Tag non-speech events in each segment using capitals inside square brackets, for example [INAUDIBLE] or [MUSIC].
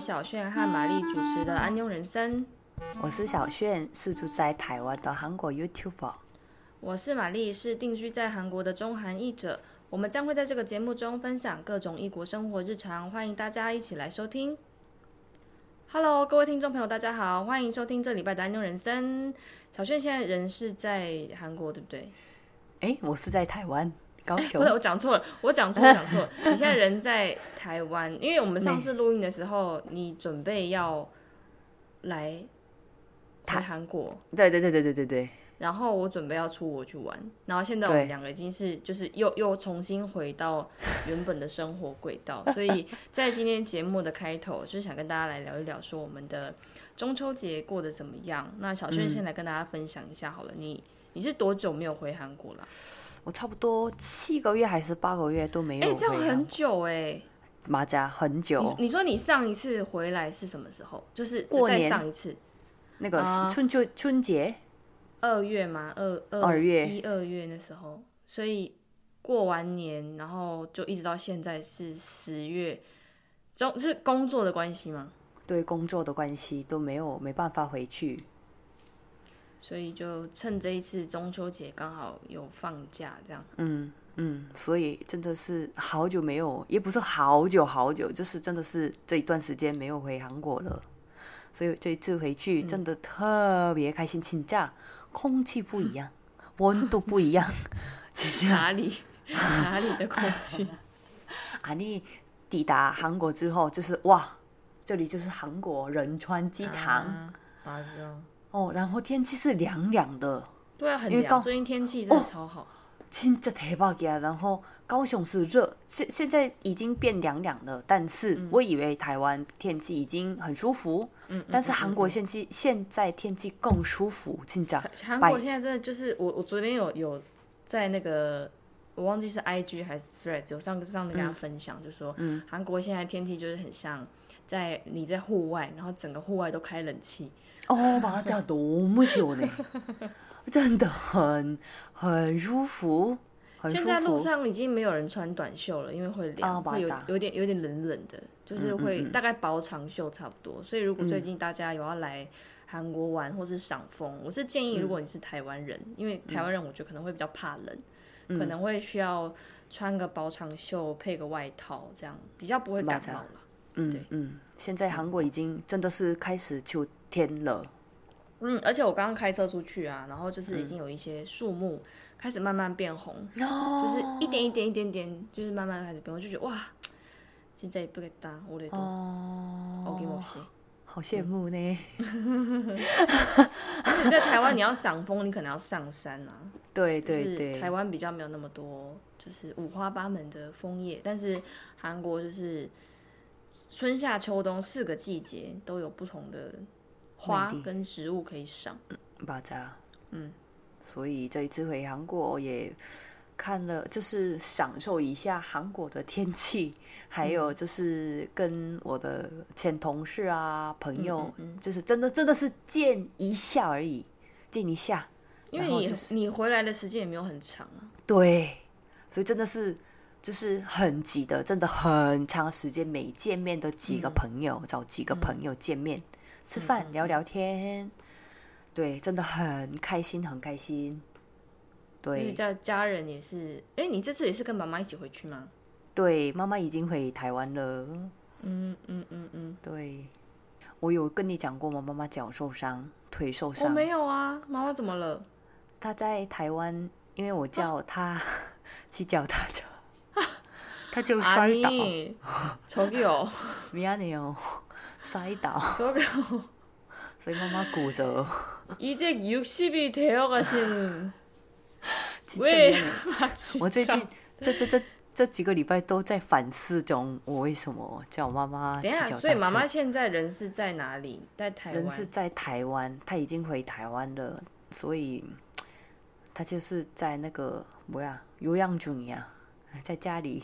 小炫和玛丽主持的《安妞人生》。我是小炫，是住在台湾的韩国 YouTuber。我是玛丽，是定居在韩国的中韩译者。我们将会在这个节目中分享各种异国生活日常，欢迎大家一起来收听。Hello，各位听众朋友，大家好，欢迎收听这礼拜的《安妞人生》。小炫现在人是在韩国，对不对？哎，我是在台湾高雄。不是，我讲错了，我讲错，[LAUGHS] 讲错了。你现在人在台湾，因为我们上次录音的时候，你准备要来台韩国。对对对对对对对。然后我准备要出国去玩，然后现在我们两个已经是就是又又重新回到原本的生活轨道，[LAUGHS] 所以在今天节目的开头，就是想跟大家来聊一聊，说我们的中秋节过得怎么样。那小轩先来跟大家分享一下好了，你你是多久没有回韩国了？我差不多七个月还是八个月都没有。哎，这样很久哎，马甲很久。你说你上一次回来是什么时候？就是过年上一次，那个春秋春节。二月嘛，二二月一二月那时候，所以过完年，然后就一直到现在是十月，中是工作的关系吗？对，工作的关系都没有没办法回去，所以就趁这一次中秋节刚好有放假，这样。嗯嗯，所以真的是好久没有，也不是好久好久，就是真的是这一段时间没有回韩国了，所以这一次回去真的特别开心，请假。空气不一样，[LAUGHS] 温度不一样，[LAUGHS] 哪里哪里的空气？[LAUGHS] 啊，你抵达韩国之后，就是哇，这里就是韩国仁川机场。哦，然后天气是凉凉的。对啊，很凉。最近天气真的超好。真的太棒了！然后高雄是热，现现在已经变凉凉了。但是我以为台湾天气已经很舒服，嗯，但是韩国天气现在天气更舒服，真的。韩国现在真的就是我，我昨天有有在那个我忘记是 I G 还是 Threads 有上上跟大家分享，就说韩国现在天气就是很像在你在户外，然后整个户外都开冷气。哦，把它多么秀呢！[LAUGHS] 真的很很舒服，现在路上已经没有人穿短袖了，因为会凉，会有有点有点冷冷的，就是会大概薄长袖差不多。所以如果最近大家有要来韩国玩或是赏风，我是建议如果你是台湾人，因为台湾人我觉得可能会比较怕冷，可能会需要穿个薄长袖配个外套，这样比较不会感冒了。嗯嗯，现在韩国已经真的是开始秋天了。嗯，而且我刚刚开车出去啊，然后就是已经有一些树木开始慢慢变红，就是一点一点一点点，就是慢慢开始变红，就觉得哇，现在不给打我的多，OK 我谢，好羡慕呢。在台湾你要赏枫，你可能要上山啊。[LAUGHS] 对对对，台湾比较没有那么多，就是五花八门的枫叶，但是韩国就是春夏秋冬四个季节都有不同的。花跟植物可以赏，巴扎，嗯，所以这一次回韩国也看了，就是享受一下韩国的天气，还有就是跟我的前同事啊朋友，就是真的真的是见一下而已，见一下，因为你你回来的时间也没有很长啊，对，所以真的是就是很急的，真的很长时间没见面的几个朋友，找几个朋友见面。吃饭聊聊天，对，真的很开心，很开心。对，家家人也是。哎，你这次也是跟妈妈一起回去吗？对，妈妈已经回台湾了。嗯嗯嗯嗯，对。我有跟你讲过吗？妈妈脚受伤，腿受伤。我没有啊，妈妈怎么了？她在台湾，因为我叫她 [LAUGHS] 骑脚踏车，她就摔倒。저기 요， 미안해 요。 摔倒，所以妈妈骨折。이제육십이되어가신 [LAUGHS] 왜？ 我最近这这这这几个礼拜都在反思中，我为什么叫妈妈？等下，所以妈妈现在人是在哪里？在台湾？人是在台湾，她已经回台湾了，所以她就是在那个뭐야有氧中呀，在家里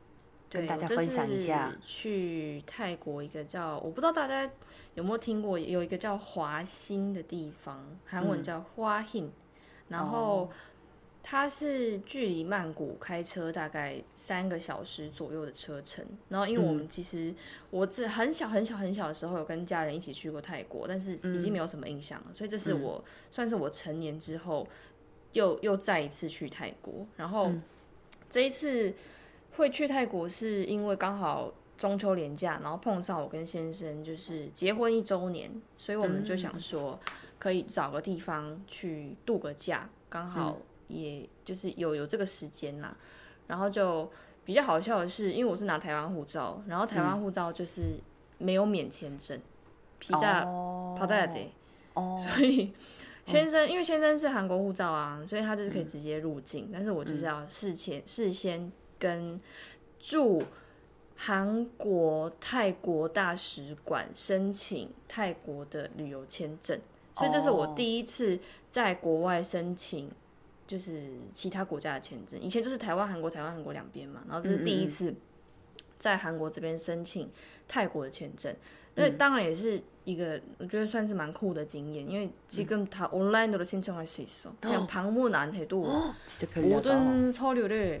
跟大家分享一下。去泰国一个叫我不知道大家有没有听过，有一个叫华兴的地方，韩文叫花 hin，然后它是距离曼谷开车大概三个小时左右的车程。然后因为我们其实我自很小很小很小的时候有跟家人一起去过泰国，但是已经没有什么印象了，所以这是我算是我成年之后又又再一次去泰国。然后这一次。会去泰国是因为刚好中秋连假，然后碰上我跟先生就是结婚一周年，所以我们就想说可以找个地方去度个假，刚好也就是有有这个时间啦。然后就比较好笑的是，因为我是拿台湾护照，然后台湾护照就是没有免签证，皮下跑大得，[LAUGHS] 所以先生因为先生是韩国护照啊，所以他就是可以直接入境，但是我就是要事前事先。跟驻韩国、泰国大使馆申请泰国的旅游签证，所以这是我第一次在国外申请，就是其他国家的签证。以前就是台湾、韩国、台湾、韩国两边嘛，然后这是第一次在韩国这边申请泰国的签证。那当然也是一个我觉得算是蛮酷的经验，因为지금다온라인으로신청할수있어그냥방문안해도모든서류를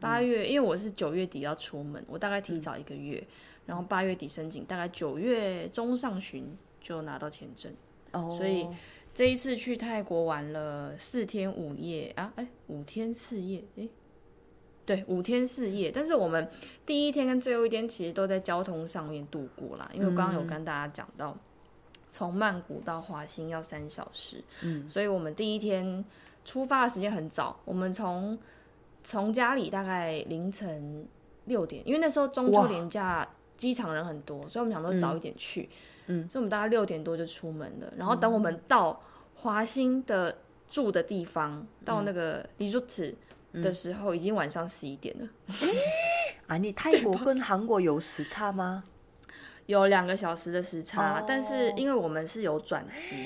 八月因为我是九月底要出门，我大概提早一个月，然后八月底申请，大概九月中上旬就拿到签证。哦，所以这一次去泰国玩了四天五夜啊，哎，五天四夜，哎，对，五天四夜。但是我们第一天跟最后一天其实都在交通上面度过啦，因为我刚刚有跟大家讲到，从曼谷到华兴要三小时，嗯，所以我们第一天出发的时间很早，我们从从家里大概凌晨六点，因为那时候中秋连假，机场人很多，所以我们想说早一点去。嗯，所以我们大概六点多就出门了。然后等我们到华兴的住的地方，到那个 resort 的时候，已经晚上十一点了。[LAUGHS] 啊，你泰国跟韩国有时差吗？有两个小时的时差，但是因为我们是有转机。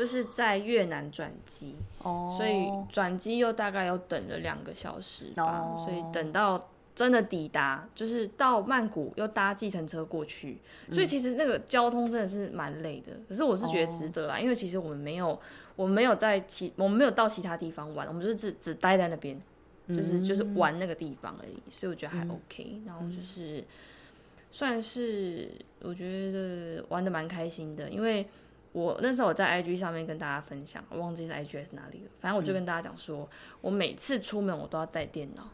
就是在越南转机，所以转机又大概又等了两个小时吧，所以等到真的抵达，就是到曼谷又搭计程车过去，所以其实那个交通真的是蛮累的。可是我是觉得值得啦，因为其实我们没有，我们没有在其，我们没有到其他地方玩，我们就是只只待在那边，就是就是玩那个地方而已，所以我觉得还 OK。然后就是算是我觉得玩的蛮开心的，因为。我那时候我在 IG 上面跟大家分享，我忘记是 IG 是哪里了。反正我就跟大家讲说，我每次出门我都要带电脑。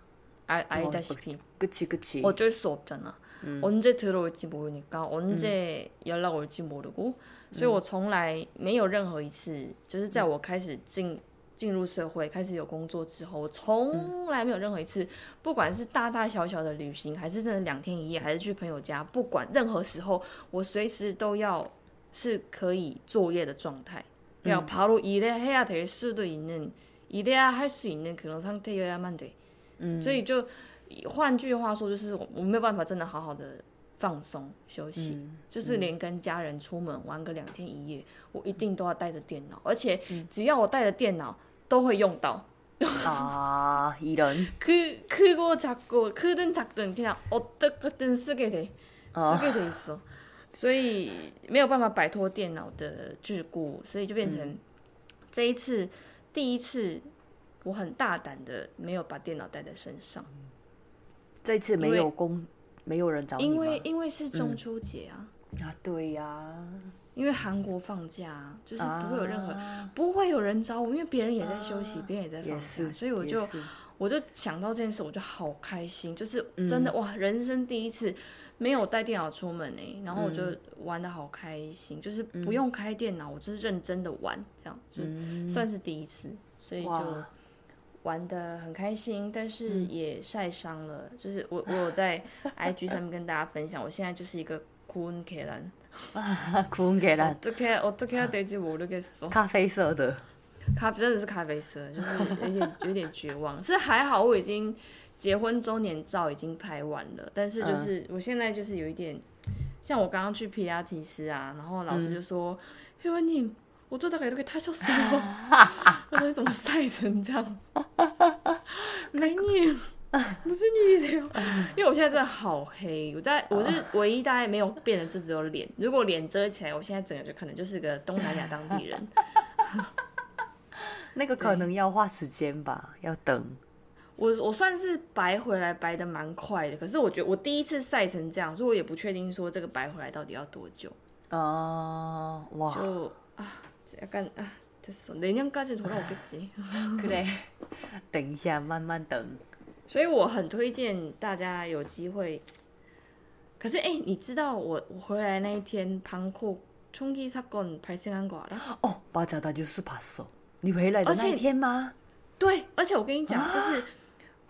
I I 다시 피， 그치그치 어쩔수없잖 아。 언제들어올지모르니까언제연락올지모르 고， 所以我从来没有任何一次，就是在我开始进进入社会、开始有工作之后，我从来没有任何一次，不管是大大小小的旅行，还是真的两天一夜，还是去朋友家，不管任何时候，我随时都要。 是可以作业的状态，要爬入一列黑亚特速度以内，一列还是以内可能상태여야만 돼。 嗯，所以就换句话说，就是我我没有办法真的好好的放松休息，就是连跟家人出门玩个两天一夜，我一定都要带着电脑，而且只要我带着电脑都会用到。啊，이런 그크고작고크든작든그냥어떻게든쓰게돼쓰게돼있어 所以没有办法摆脱电脑的桎梏，所以就变成这一次第一次，我很大胆的没有把电脑带在身上。这次没有工，没有人找你因为因为是中秋节啊。啊，对呀。因为韩国放假，就是不会有任何，不会有人找我，因为别人也在休息，别人也在放假，所以我就我就想到这件事，我就好开心，就是真的哇，人生第一次没有带电脑出门呢然后我就玩的好开心就是不用开电脑我就是认真的玩这样就算是第一次所以就玩的很开心但是也晒伤了就是我我有在 [LAUGHS] ig 上面跟大家分享我现在就是一个 coincan 啊 coincan 咖啡色的。咖啡真的是咖啡色就是有点有点绝望。是还好我已经结婚周年照已经拍完了，但是就是我现在就是有一点，像我刚刚去皮亚提斯啊，然后老师就说：“因为你我做大概都给他笑死了。[LAUGHS] ”我说：“你怎么晒成这样？”来你。不是你这样，因为我现在真的好黑，我在我是唯一大概没有变的就只有脸，如果脸遮起来，我现在整个就可能就是个东南亚当地人。[LAUGHS] 那个可能要花时间吧，要等。我我算是白回来白的蛮快的，可是我觉得我第一次晒成这样，所以我也不确定说这个白回来到底要多久。哦，哇，就啊，약간啊，就是내년까지돌아오겠지 그래等一下，慢慢等。所以我很推荐大家有机会。可是哎，你知道我我回来那一天，旁库冲击사건발생한거알아哦，맞아나뉴스봤어你回来的那一天吗？对，而且我跟你讲，就是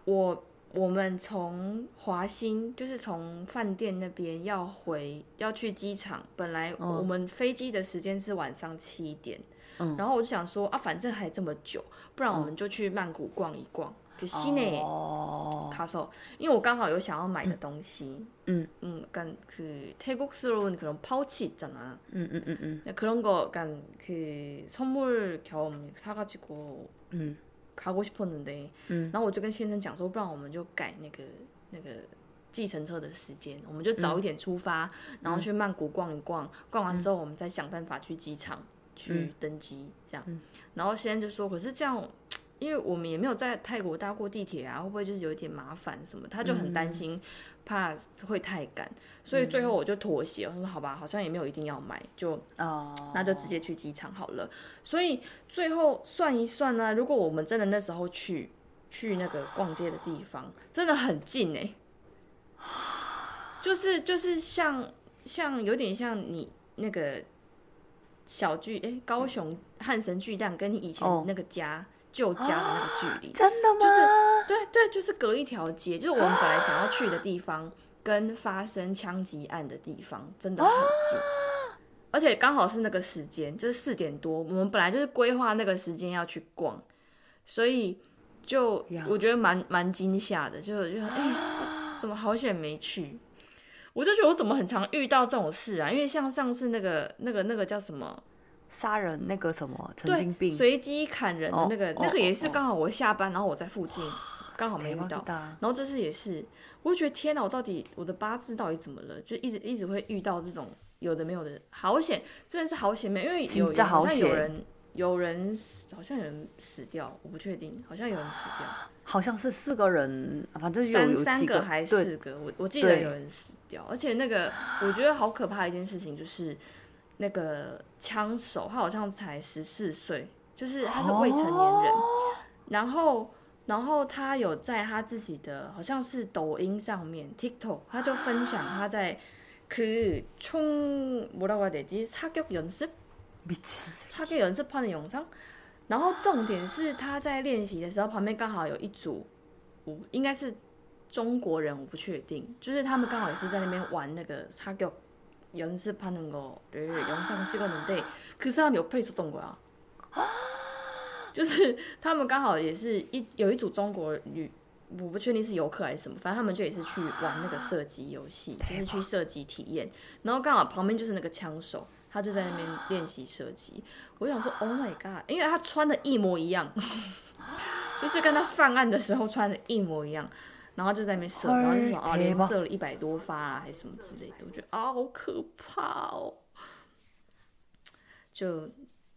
我我们从华兴，就是从饭店那边要回要去机场，本来我们飞机的时间是晚上七点，嗯，然后我就想说啊，反正还这么久，不然我们就去曼谷逛一逛。그 시내 어... 가서 因为我刚好有想要买的东西 음. 음, 약간 그 태국스러운 그런 파우치 있잖아. 음, 음, 음, 음. 그런 거 약간 그 선물 겸 사가지고 음. 가고 싶었는데, 음. 然后我就跟先生讲说，不然我们就改那个那个计程车的时间，我们就早一点出发，然后去曼谷逛一逛，逛完之后我们再想办法去机场。去登机，这样。 因为我们也没有在泰国搭过地铁啊，会不会就是有一点麻烦什么？他就很担心，怕会太赶，所以最后我就妥协，我说好吧，好像也没有一定要买，就哦那就直接去机场好了。所以最后算一算呢，如果我们真的那时候去去那个逛街的地方，真的很近哎，[SIGHS] 就是就是像像有点像你那个小巨哎，高雄汉神巨蛋跟你以前那个家。旧家的那个距离，真的吗？就是对对，就是隔一条街，就是我们本来想要去的地方，跟发生枪击案的地方真的很近，而且刚好是那个时间，就是四点多，我们本来就是规划那个时间要去逛，所以就我觉得蛮蛮惊吓的，就就哎，[GASPS] 怎么好险没去？我就觉得我怎么很常遇到这种事啊？因为像上次那个那个那个叫什么？杀人那个什么神经病，随机砍人的那个，那个也是刚好我下班，然后我在附近，刚好没遇到。然后这次也是，我就觉得天哪，我到底我的八字到底怎么了？就一直一直会遇到这种有的没有的，好险，真的是好险没，因为有好像有人有人好像有人死掉，我不确定，好像有人死掉，好像是四个人，反正有有三个还是四个，我我记得有人死掉，而且那个我觉得好可怕的一件事情就是。那个枪手，他好像才十四岁，就是他是未成年人。然后，然后他有在他自己的好像是抖音上面 TikTok，他就分享他在[GASPS] 그총뭐라고해야되지사격연습미친 사격연습하는영상然后重点是他在练习的时候，旁边刚好有一组，我应该是中国人，我不确定，就是他们刚好也是在那边玩那个사격 연습하는거를영상찍었는데그사람옆에있었던거야就是他们刚好也是一有一组中国女，我不确定是游客还是什么，反正他们就也是去玩那个射击游戏，就是去射击体验。然后刚好旁边就是那个枪手，他就在那边练习射击。我想说，Oh my god！因为他穿的一模一样，[GASPS] [LAUGHS] 就是跟他犯案的时候穿的一模一样。 然后就在那边射，然后就说啊，连射了一百多发啊，还是什么之类的。我觉得啊，好可怕哦，就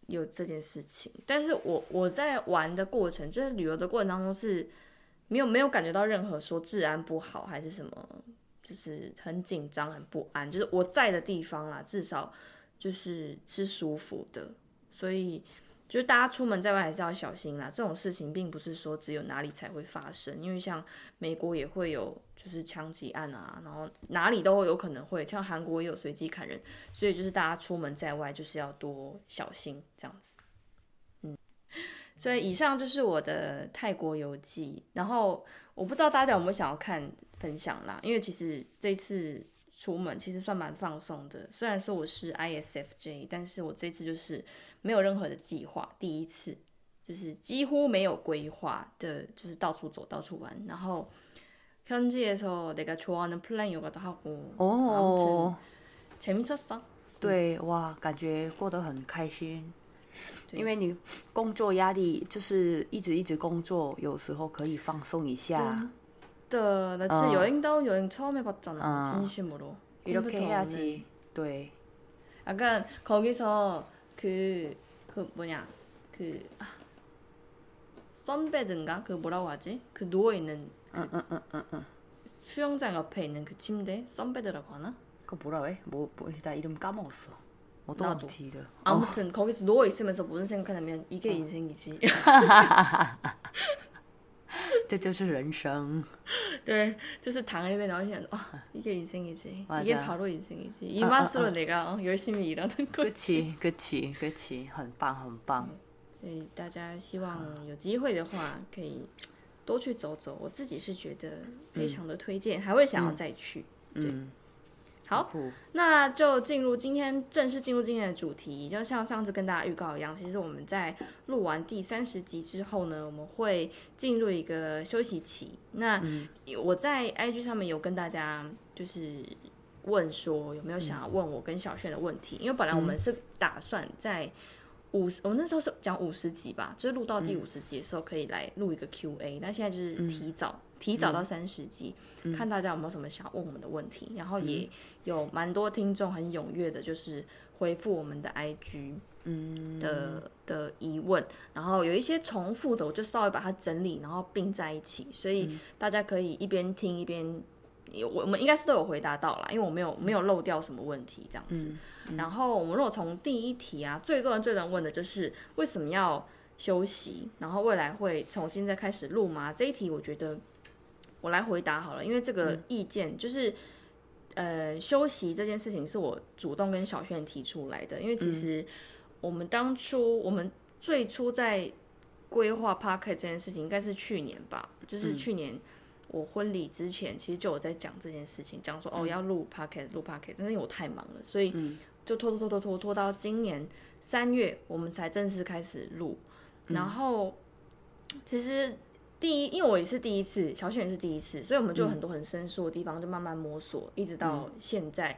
有这件事情。但是我我在玩的过程，就是旅游的过程当中是没有没有感觉到任何说治安不好还是什么，就是很紧张很不安。就是我在的地方啦，至少就是是舒服的，所以就是大家出门在外还是要小心啦。这种事情并不是说只有哪里才会发生，因为像美国也会有就是枪击案啊，然后哪里都有可能会，像韩国也有随机砍人，所以就是大家出门在外就是要多小心这样子。嗯，所以以上就是我的泰国游记，然后我不知道大家有没有想要看分享啦，因为其实这次。出门其实算蛮放松的，虽然说我是 ISFJ，但是我这次就是没有任何的计划，第一次就是几乎没有规划的，就是到处走，到处玩。然后현지에서내가좋아하는플랜요가도하고哦，재밌었어对，哇，感觉过得很开心，因为你工作压力就是一直一直工作，有时候可以放松一下。 나 진짜 어. 여행다운 여행 처음 해봤잖아. 어. 진심으로. 이렇게 해야지. 네. 약간 거기서 그, 그 뭐냐, 그, 아, 선베드인가? 그 뭐라고 하지? 그 누워있는 그 응. 수영장 옆에 있는 그 침대? 선베드라고 하나? 그거 뭐라 해? 뭐, 뭐, 나 이름 까먹었어. 어떤 거지? 아무튼 어. 거기서 누워있으면서 무슨 생각하냐면 이게 어. 인생이지. [LAUGHS] [LAUGHS] [LAUGHS] 这就是人生。[LAUGHS] 对，就是躺在那边，然后想啊，一个人生一次，一个跑路人生一次，이마스로내가열심히일하는거 그치그치그치很棒，很棒。所以大家希望有机会的话，可以多去走走。我自己是觉得非常的推荐，还会想要再去。对。 好，那就进入今天正式进入今天的主题。就像上次跟大家预告一样，其实我们在录完第三十集之后呢，我们会进入一个休息期。那我在 IG 上面有跟大家就是问说有没有想要问我跟小炫的问题，因为本来我们是打算在。五十，我们那时候是讲五十集吧，就是录到第五十集的时候可以来录一个 Q&A。那现在就是提早提早到三十集，看大家有没有什么想问我们的问题。然后也有蛮多听众很踊跃的，就是回复我们的 IG 的的疑问。然后有一些重复的，我就稍微把它整理，然后并在一起，所以大家可以一边听一边。我我们应该是都有回答到啦，因为我没有没有漏掉什么问题这样子。然后我们如果从第一题啊，最多人最多人问的就是为什么要休息，然后未来会重新再开始录吗？这一题我觉得我来回答好了，因为这个意见就是呃休息这件事情是我主动跟小轩提出来的，因为其实我们当初我们最初在规划 Park 这件事情应该是去年吧，就是去年。我婚礼之前，其实就有在讲这件事情，讲说哦要录 podcast，录 podcast，真的因为我太忙了，所以就拖拖拖拖拖拖到今年三月，我们才正式开始录。然后其实第一，因为我也是第一次，小雪也是第一次，所以我们就有很多很生疏的地方，就慢慢摸索，一直到现在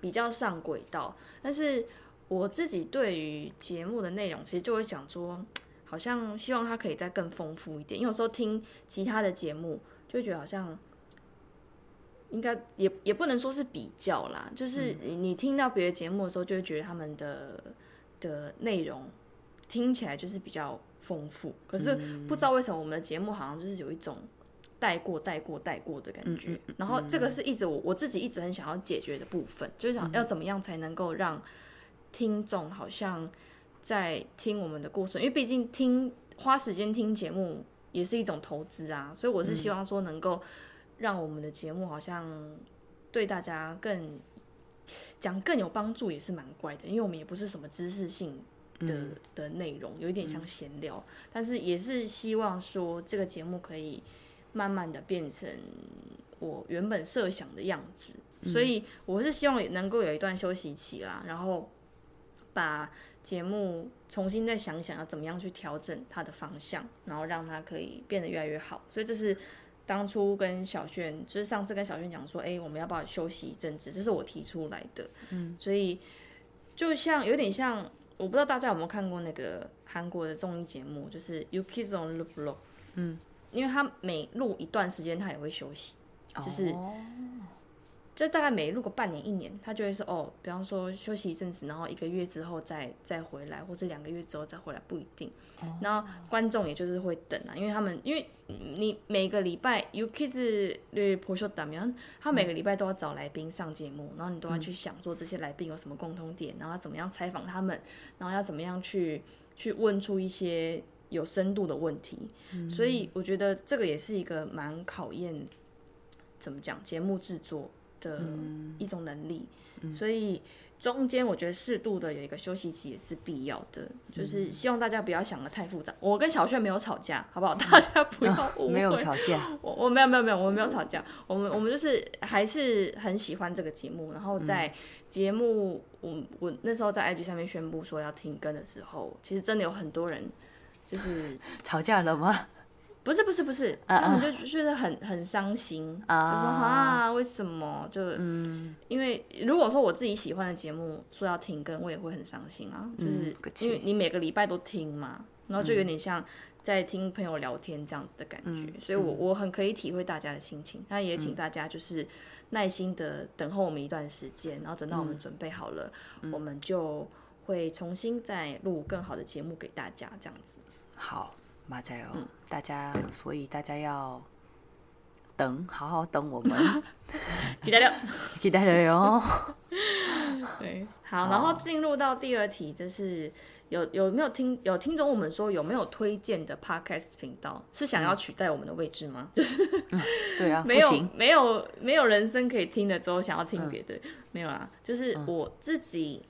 比较上轨道。但是我自己对于节目的内容，其实就会讲说，好像希望它可以再更丰富一点，因为有时候听其他的节目。就觉得好像应该也也不能说是比较啦，就是你你听到别的节目的时候，就会觉得他们的的内容听起来就是比较丰富。可是不知道为什么我们的节目好像就是有一种带过、带过、带过的感觉。然后这个是一直我我自己一直很想要解决的部分，就是想要怎么样才能够让听众好像在听我们的故事，因为毕竟听花时间听节目。也是一种投资啊，所以我是希望说能够让我们的节目好像对大家更讲更有帮助，也是蛮怪的，因为我们也不是什么知识性的的内容，有一点像闲聊，但是也是希望说这个节目可以慢慢的变成我原本设想的样子，所以我是希望能够有一段休息期啦，然后把。节目重新再想想要怎么样去调整它的方向，然后让它可以变得越来越好。所以这是当初跟小轩，就是上次跟小轩讲说，哎，我们要不要休息一阵子？这是我提出来的。嗯，所以就像有点像，我不知道大家有没有看过那个韩国的综艺节目，就是《You Kiss on the Block》。嗯，因为他每录一段时间，他也会休息，就是。就大概每如果半年一年，他就会说哦，比方说休息一阵子，然后一个月之后再再回来，或者两个月之后再回来，不一定。然后观众也就是会等啊，因为他们因为你每个礼拜，U Kids 的 p o s h 面，他每个礼拜都要找来宾上节目，然后你都要去想做这些来宾有什么共同点，然后怎么样采访他们，然后要怎么样去去问出一些有深度的问题。所以我觉得这个也是一个蛮考验怎么讲节目制作。的一种能力，所以中间我觉得适度的有一个休息期也是必要的，就是希望大家不要想的太复杂。我跟小炫没有吵架，好不好？大家不要 [LAUGHS] 误会。没有吵架，我我没有没有没有，我们没有吵架。我们我们就是还是很喜欢这个节目。然后在节目我我那时候在 IG 上面宣布说要停更的时候，其实真的有很多人就是 [LAUGHS] 吵架了吗？不是不是不是，他们就觉得很很伤心，就说啊为什么？就，因为如果说我自己喜欢的节目说要停更，我也会很伤心啊，就是因为你每个礼拜都听嘛，然后就有点像在听朋友聊天这样子的感觉，所以我我很可以体会大家的心情，那也请大家就是耐心的等候我们一段时间，然后等到我们准备好了，我们就会重新再录更好的节目给大家这样子。好。马仔哦，大家，所以大家要等，好好等我们，[LAUGHS] 期待了，[LAUGHS] 期待了哟。[LAUGHS] 对，好，然后进入到第二题，就是有有没有听有听众我们说有没有推荐的 podcast 频道，是想要取代我们的位置吗？就是，对啊，没有没有没有人生可以听的之后想要听别的，没有啦，就是我自己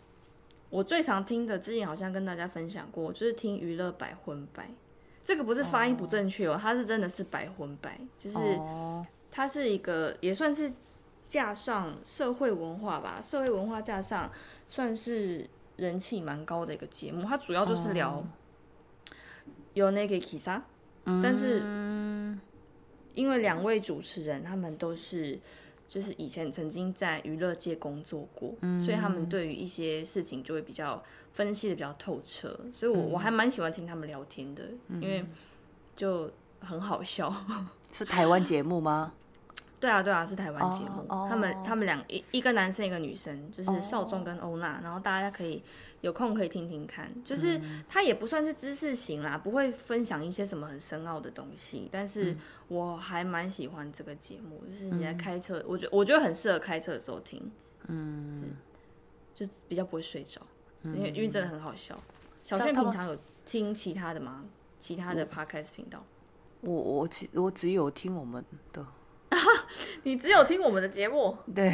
我最常听的，之前好像跟大家分享过，就是听娱乐百分百。这个不是发音不正确哦，它是真的是百分百，就是它是一个也算是架上社会文化吧，社会文化架上算是人气蛮高的一个节目。它主要就是聊有那个 Kisa，但是因为两位主持人他们都是。就是以前曾经在娱乐界工作过，所以他们对于一些事情就会比较分析的比较透彻，所以我我还蛮喜欢听他们聊天的，因为就很好笑。[LAUGHS] 是台湾节目吗？对啊，对啊，是台湾节目。他们他们两一一个男生一个女生，就是少壮跟欧娜，然后大家可以有空可以听听看。就是他也不算是知识型啦，不会分享一些什么很深奥的东西，但是我还蛮喜欢这个节目。就是你在开车，我觉我觉得很适合开车的时候听，嗯，就比较不会睡着，因为因为真的很好笑。小炫平常有听其他的吗？其他的 podcast 频道？我我只我只有听我们的。[LAUGHS] 你只有听我们的节目，对，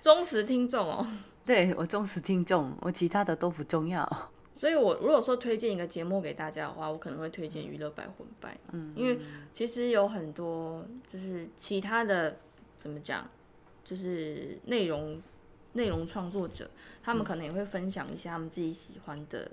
忠实听众哦。对我忠实听众，我其他的都不重要。所以，我如果说推荐一个节目给大家的话，我可能会推荐《娱乐百分百》。嗯，因为其实有很多就是其他的怎么讲，就是内容内容创作者，他们可能也会分享一下他们自己喜欢的。嗯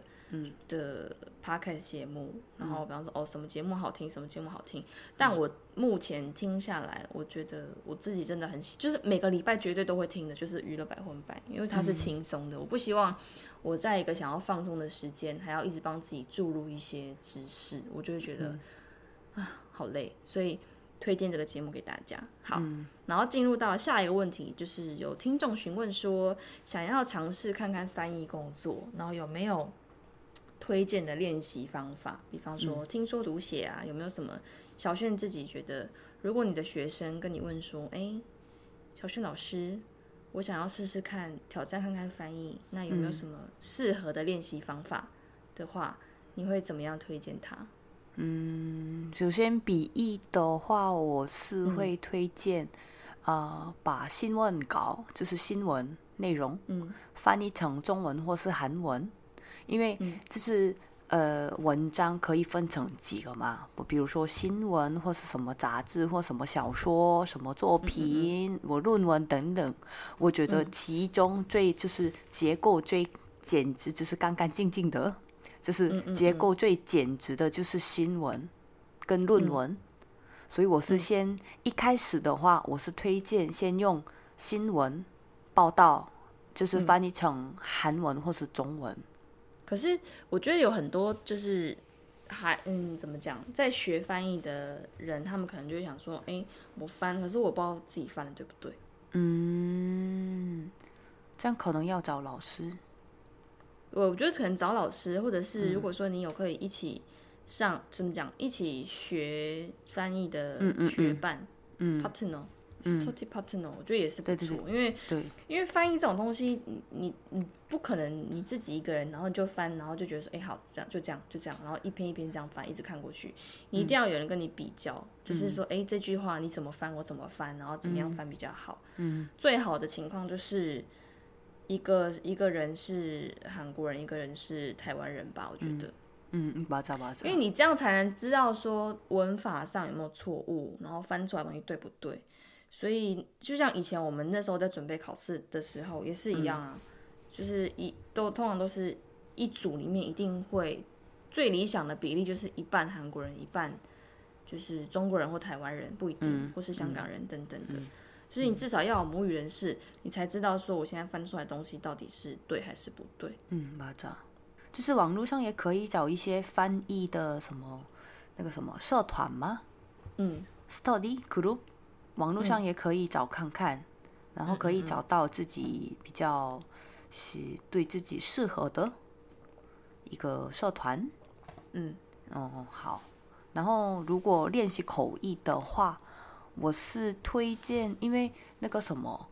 的 podcast 节目，然后比方说哦什么节目好听，什么节目好听，但我目前听下来，我觉得我自己真的很喜，就是每个礼拜绝对都会听的，就是娱乐百分百，因为它是轻松的，我不希望我在一个想要放松的时间，还要一直帮自己注入一些知识，我就会觉得啊好累，所以推荐这个节目给大家。好，然后进入到下一个问题，就是有听众询问说，想要尝试看看翻译工作，然后有没有？推荐的练习方法，比方说听说读写啊，有没有什么？小炫自己觉得，如果你的学生跟你问说：“哎，小炫老师，我想要试试看，挑战看看翻译，那有没有什么适合的练习方法？”的话，你会怎么样推荐他？嗯，首先笔译的话，我是会推荐，呃，把新闻稿，就是新闻内容，嗯，翻译成中文或是韩文。因为就是呃，文章可以分成几个嘛，比如说新闻或是什么杂志或什么小说、什么作品、我论文等等。我觉得其中最就是结构最简直，就是干干净净的，就是结构最简直的，就是新闻跟论文。所以我是先一开始的话，我是推荐先用新闻报道，就是翻译成韩文或是中文。可是我觉得有很多就是还嗯怎么讲，在学翻译的人，他们可能就会想说，哎，我翻，可是我不知道自己翻的对不对。嗯，这样可能要找老师。我我觉得可能找老师，或者是如果说你有可以一起上怎么讲，一起学翻译的学伴，partner。Study partner，我觉得也是不错，因为对。因为翻译这种东西，你你你不可能你自己一个人，然后就翻，然后就觉得说，哎，好，这样就这样就这样，然后一篇一篇这样翻，一直看过去，你一定要有人跟你比较，就是说，哎，这句话你怎么翻，我怎么翻，然后怎么样翻比较好。嗯，最好的情况就是一个一个人是韩国人，一个人是台湾人吧，我觉得。嗯，巴扎巴扎，因为你这样才能知道说文法上有没有错误，然后翻出来东西对不对。所以，就像以前我们那时候在准备考试的时候，也是一样啊，就是一都通常都是一组里面一定会最理想的比例就是一半韩国人，一半就是中国人或台湾人，不一定，或是香港人等等的。所以你至少要有母语人士，你才知道说我现在翻出来东西到底是对还是不对。嗯，就是网络上也可以找一些翻译的什么那个什么社团吗？嗯，study group。网络上也可以找看看，然后可以找到自己比较是对自己适合的一个社团。嗯，哦好。然后如果练习口译的话，我是推荐，因为那个什么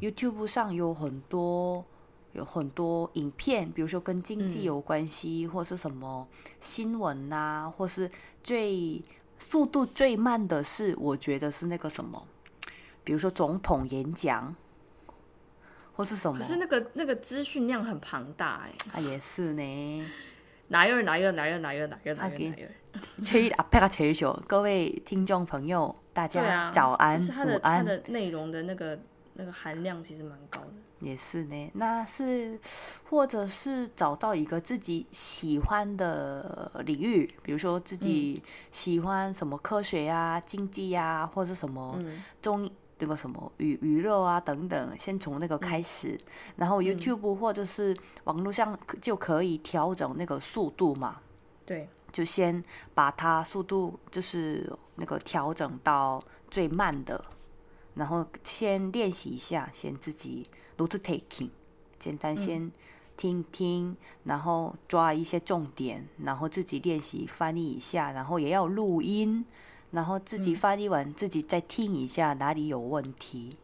YouTube 上有很多有很多影片，比如说跟经济有关系，或是什么新闻啊，或是最。速度最慢的是，我觉得是那个什么，比如说总统演讲，或是什么。可是那个那个资讯量很庞大哎。啊，也是呢。哪有哪有哪有哪有哪有哪有？吹阿佩卡吹手，各位听众朋友，大家早安午安。它的内容的那个那个含量其实蛮高的。也是呢，那是或者是找到一个自己喜欢的领域，比如说自己喜欢什么科学呀、经济呀，或者什么中那个什么娱娱乐啊等等，先从那个开始，然后 YouTube 或者是网络上就可以调整那个速度嘛。对，就先把它速度就是那个调整到最慢的，然后先练习一下，先自己。note taking，简单先听听，然后抓一些重点，然后自己练习翻译一下，然后也要录音，然后自己翻译完自己再听一下哪里有问题。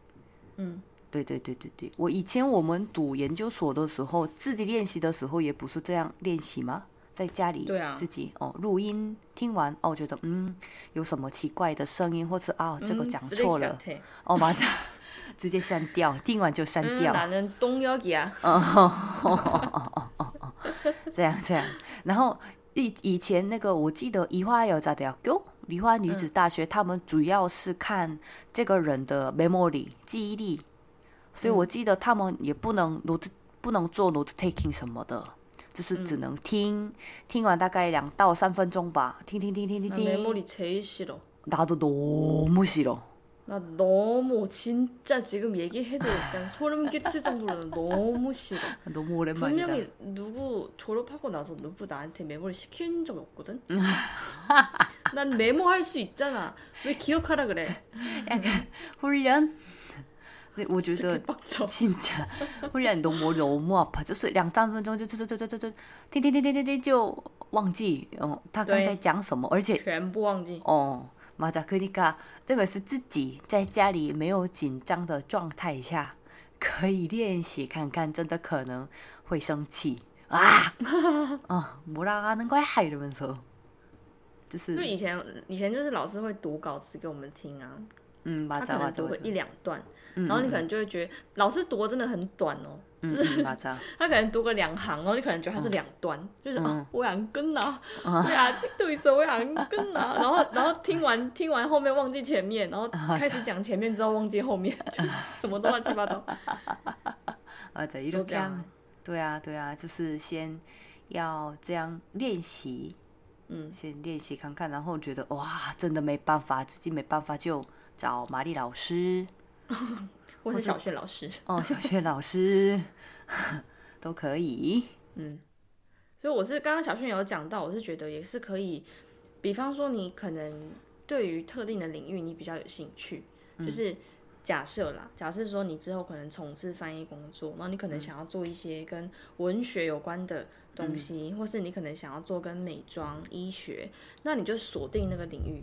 嗯，对对对对对，我以前我们读研究所的时候，自己练习的时候也不是这样练习吗？在家里自己哦录音听完哦，觉得嗯有什么奇怪的声音，或者啊这个讲错了哦，马上。直接删掉，听完就删掉。哪能东要给啊？[LAUGHS] 这样这样。然后以以前那个，我记得梨花有咋的要梨花女子大学，他们主要是看这个人的 memory 记忆力，所以我记得他们也不能 note 不能做 note taking 什么的， 就是只能听，听完大概两到三分钟吧，听听听听听听。memory 제일싫어 나도너무싫어 나 너무 진짜 지금 얘기해도 약간 소름 끼칠 정도로 너무 싫어. [LAUGHS] 너무 오랜만이다. 분명히 누구 졸업하고 나서 누구 나한테 메모를 시킨 적 없거든. [LAUGHS] 난 메모할 수 있잖아. 왜 기억하라 그래? 약간 훈련? 我觉得 진짜 훈련 너무 너무 아파. [LAUGHS] 就是两三分钟就就就就就听听听听听就忘记哦他刚才讲什么，而且全部忘记。哦。马扎克尼卡，这个是自己在家里没有紧张的状态下可以练习看看，真的可能会生气啊！啊，莫拉阿能怪害人们说，就是。因为以前以前就是老师会读稿子给我们听啊， 嗯，他可能读个一两段，然后你可能就会觉得老师读的真的很短哦。就是 [LAUGHS] 他可能读个两行，然后你可能觉得他是两段，就是啊，我想跟啊，[LAUGHS] 对啊，这对手我想跟啊，然后然后听完听完后面忘记前面，然后开始讲前面之后忘记后面，什么都乱七八糟。[LAUGHS] 啊，这一路这样，对啊对啊，就是先要这样练习，嗯，先练习看看，然后觉得哇，真的没办法，自己没办法就找玛丽老师。[LAUGHS] 或是小学老师 [LAUGHS] 哦，小学老师 [LAUGHS] 都可以。嗯，所以我是刚刚小炫有讲到，我是觉得也是可以。比方说，你可能对于特定的领域你比较有兴趣，就是假设啦，假设说你之后可能从事翻译工作，然后你可能想要做一些跟文学有关的东西，或是你可能想要做跟美妆、医学，那你就锁定那个领域。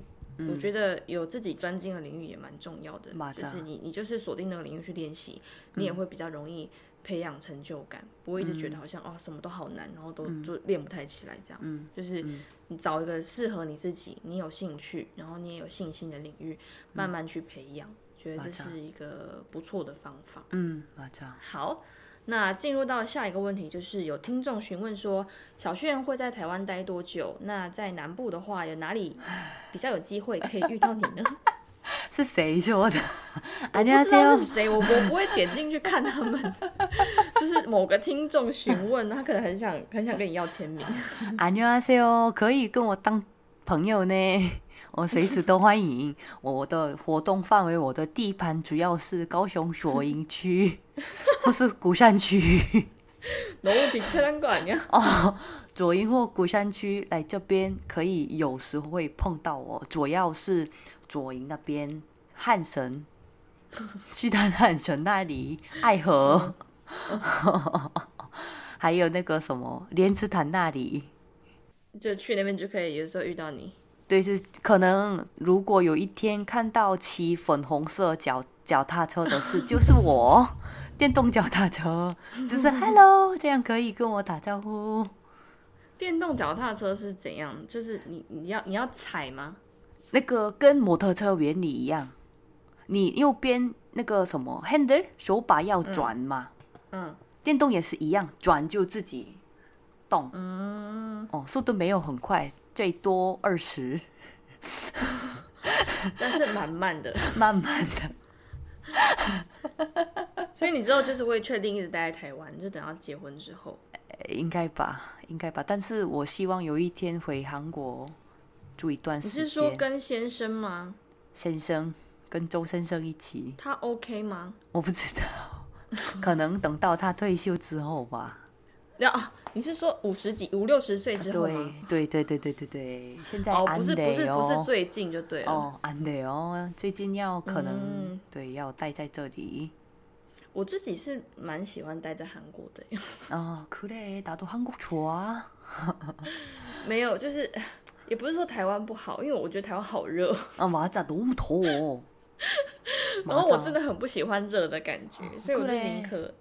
我觉得有自己专精的领域也蛮重要的，就是你你就是锁定那个领域去练习，你也会比较容易培养成就感，不会一直觉得好像哦什么都好难，然后都就练不太起来这样。就是你找一个适合你自己、你有兴趣，然后你也有信心的领域，慢慢去培养，觉得这是一个不错的方法。嗯，好。那进入到下一个问题，就是有听众询问说，小炫会在台湾待多久？那在南部的话，有哪里[LAUGHS] 比较有机会可以遇到你呢？[LAUGHS] 是谁说的？[LAUGHS] 我不知道是谁，我我不会点进去看他们。就是某个听众询问，他可能很想很想跟你要签名。안녕하세 요， 可以跟我当朋友呢。 我随时都欢迎。我的活动范围，我的地盘主要是高雄左营区，或是鼓山区。너무비슷한거아니 야？ 哦，左营或鼓山区来这边，可以有时会碰到我。主要是左营那边汉神，去到汉神那里，爱河，还有那个什么莲池潭那里，就去那边就可以，有时候遇到你。 对，是可能如果有一天看到骑粉红色脚脚踏车的是，[LAUGHS] 就是我，电动脚踏车，[LAUGHS] 就是 Hello，这样可以跟我打招呼。电动脚踏车是怎样？就是你你要你要踩吗？那个跟摩托车原理一样，你右边那个什么 handle 手把要转嘛，嗯，电动也是一样，转就自己动，嗯，哦，速度没有很快。最多二十，[LAUGHS] 但是 [LAUGHS] 慢慢的，慢慢的。所以你之后就是会确定一直待在台湾，就等到结婚之后，应该吧，应该吧。但是我希望有一天回韩国住一段时间。你是说跟先生吗？先生跟周先生一起，他 OK 吗？我不知道，[LAUGHS] 可能等到他退休之后吧。要。你是说五十几、五六十岁之后吗？对对对对对对对，现在哦，不是不是不是最近就对了哦，安的哦，最近要可能对要待在这里。我自己是蛮喜欢待在韩国的。哦，[LAUGHS] 그래나도한국좋아[LAUGHS] 没有，就是[LAUGHS] 也不是说台湾不好，因为我觉得台湾好热。啊，맞아너무더 워。 然后我真的很不喜欢热的感觉，所以我就宁可。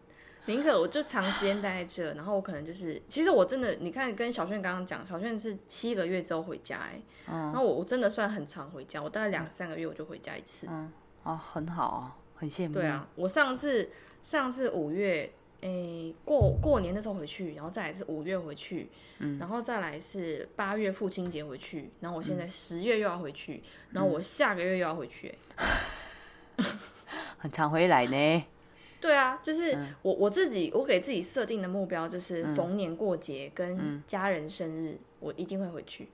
宁可我就长时间待在这，然后我可能就是，其实我真的，你看跟小炫刚刚讲，小炫是七个月之后回家哎，嗯，那我我真的算很常回家，我大概两三个月我就回家一次，嗯，哦，很好啊，很羡慕。对啊，我上次上次五月，诶，过过年的时候回去，然后再来是五月回去，嗯，然后再来是八月父亲节回去，然后我现在十月又要回去，然后我下个月又要回去，[LAUGHS] 很常回来呢。对啊，就是我我自己，我给自己设定的目标就是逢年过节跟家人生日，我一定会回去。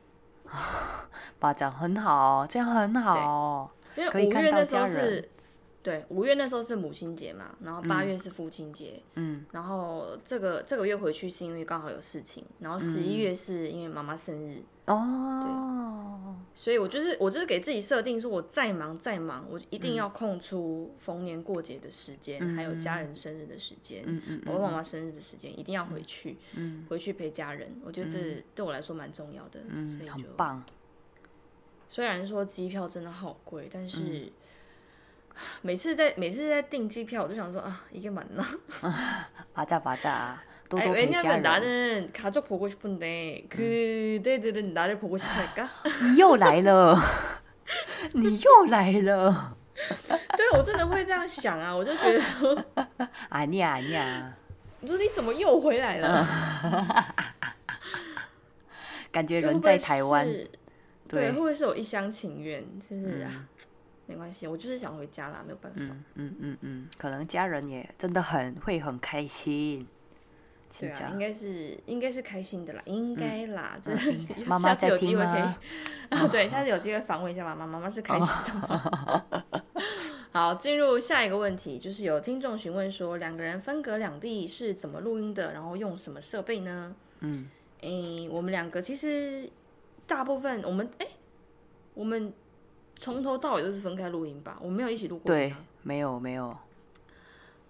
巴掌很好，这样很好，因为五月那时候是。对，五月那时候是母亲节嘛，然后八月是父亲节，嗯，然后这个这个月回去是因为刚好有事情，然后十一月是因为妈妈生日哦，对，所以我就是我就是给自己设定说，我再忙再忙，我一定要空出逢年过节的时间，还有家人生日的时间，嗯嗯，我妈妈生日的时间一定要回去，嗯，回去陪家人，我觉得这对我来说蛮重要的，嗯，很棒。虽然说机票真的好贵，但是。每次在每次在订机票，我就想说啊，一个满了。맞아맞아多多陪家人。나는가족보고싶은데그대들은나를보고싶을까[LAUGHS] 你又来了，[LAUGHS] 你又来了。对，我真的会这样想啊，我就觉得。[LAUGHS] 啊你啊你啊！我说你怎么又回来了？感觉人在台湾。对，会不会是我一厢情愿？就是啊。 没关系，我就是想回家啦，没有办法。嗯嗯嗯嗯，可能家人也真的很会很开心。对啊，应该是应该是开心的啦，应该啦。这 [LAUGHS] 妈妈在听吗？[LAUGHS] 对，下次有机会访问一下妈妈，妈妈是开心的。[LAUGHS] 好，进入下一个问题，就是有听众询问说，两个人分隔两地是怎么录音的？然后用什么设备呢？嗯，诶，我们两个其实大部分我们诶，我们。从头到尾都是分开录音吧，我没有一起录过。对，没有没有。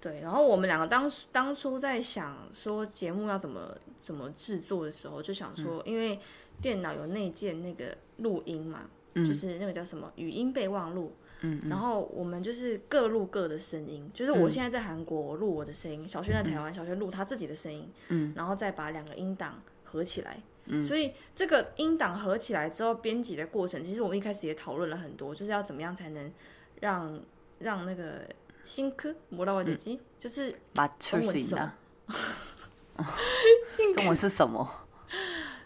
对，然后我们两个当当初在想说节目要怎么怎么制作的时候，就想说，因为电脑有内建那个录音嘛，就是那个叫什么语音备忘录。嗯，然后我们就是各录各的声音，就是我现在在韩国，我录我的声音；小轩在台湾，小轩录他自己的声音。嗯，然后再把两个音档合起来。所以这个音档合起来之后编辑的过程其实我们一开始也讨论了很多就是要怎么样才能让让那个新科磨到我的鸡就是把中文一下 [LAUGHS] 中文是什么？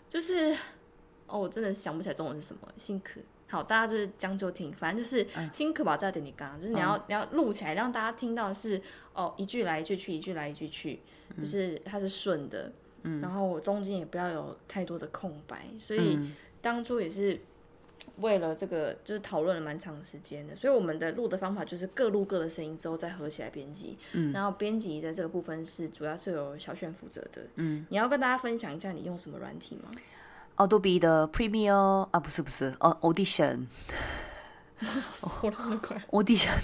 就是哦我真的想不起来中文是什么新科。好大家就是将就听反正就是新科吧再点你刚就是你要你要录起来让大家听到是哦一句来一句去一句来一句去就是它是顺的。嗯，然后我中间也不要有太多的空白，所以当初也是。为了这个，就是讨论了蛮长时间的，所以我们的录的方法就是各录各的声音之后再合起来编辑。嗯，然后编辑的这个部分是主要是由小炫负责的。嗯，你要跟大家分享一下你用什么软体吗？Adobe 的 Premiere 啊，不是不是，哦，Audition。我那么快？Audition，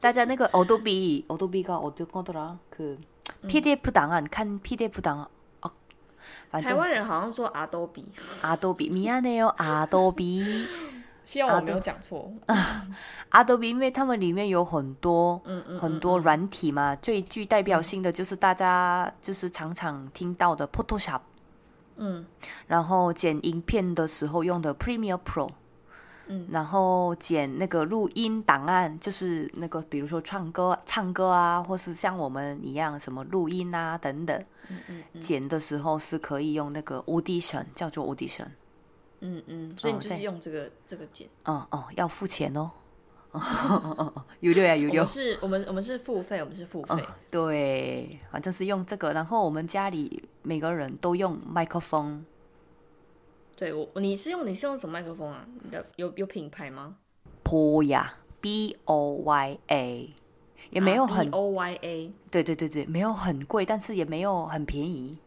大家那个 Adobe，Adobe가 어디거더라그 PDF档案看 PDF档 台湾人好像说阿多比阿多比米亚内有阿多比希望我没有讲错。阿多比因为他们里面有很多很多软体嘛最具代表性的就是大家就是常常听到的 photoshop 然后剪影片的时候用的 Premiere pro 嗯，然后剪那个录音档案，就是那个比如说唱歌、唱歌啊，或是像我们一样什么录音啊等等。嗯嗯。剪的时候是可以用那个 Audition，叫做 Audition。嗯嗯。所以你就是用这个这个剪。嗯哦，要付钱哦。[LAUGHS] 有六呀有六。是我们我们是付费，我们是付费。对，反正是用这个。然后我们家里每个人都用麦克风。对我，你是用你是用什么麦克风啊？你的有有品牌吗？Boya，B O Y A，也没有很 O Y A，对对对对，没有很贵，但是也没有很便宜。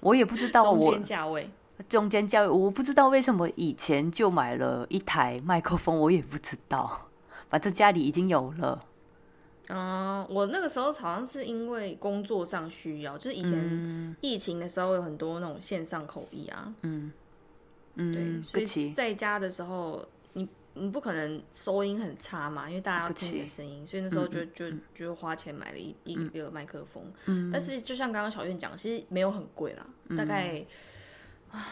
我也不知道 [LAUGHS] 我，中间价位，中间价位，我不知道为什么以前就买了一台麦克风，我也不知道，反正家里已经有了。嗯，我那个时候好像是因为工作上需要，就是以前疫情的时候有很多那种线上口译啊，嗯嗯，对，所以在家的时候，你你不可能收音很差嘛，因为大家要听你的声音，所以那时候就就就花钱买了一一个麦克风，嗯，但是就像刚刚小院讲，其实没有很贵啦，大概啊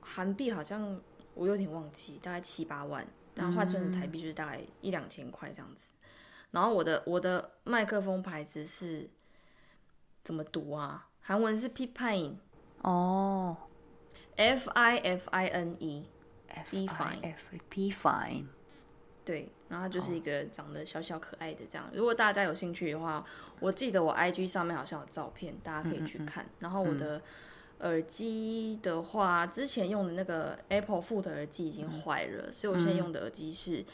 韩币好像我有点忘记，大概七八万，然后换成台币就是大概一两千块这样子。然后我的我的麦克风牌子是怎么读啊？韩文是 Pine 哦，F I F I N E，F I F P Fine，对，然后就是一个长得小小可爱的这样。如果大家有兴趣的话，我记得我 I G 上面好像有照片，大家可以去看。然后我的耳机的话，之前用的那个 Apple f o o d 耳机已经坏了，所以我现在用的耳机是。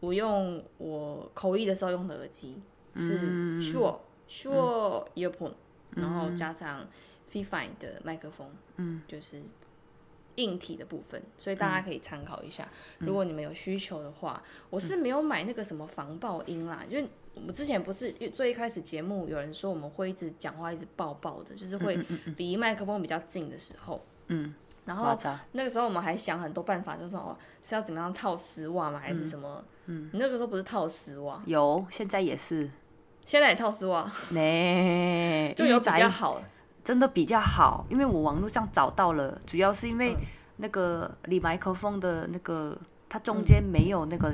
我用我口译的时候用的耳机是 Shure Shure Earphone，然后加上 Fifine 的麦克风，嗯，就是硬体的部分，所以大家可以参考一下。如果你们有需求的话，我是没有买那个什么防爆音啦，因为我们之前不是最一开始节目有人说我们会一直讲话一直爆爆的，就是会离麦克风比较近的时候，嗯。然后那个时候我们还想很多办法，就是哦是要怎么样套丝袜嘛？还是什么？嗯，你那个时候不是套丝袜？有，现在也是。现在也套丝袜？[LAUGHS] 呢，就有比较好，真的比较好，因为我网络上找到了，主要是因为那个离麦克风的那个，它中间没有那个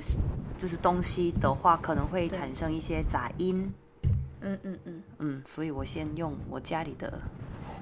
就是东西的话，可能会产生一些杂音。嗯嗯嗯嗯，所以我先用我家里的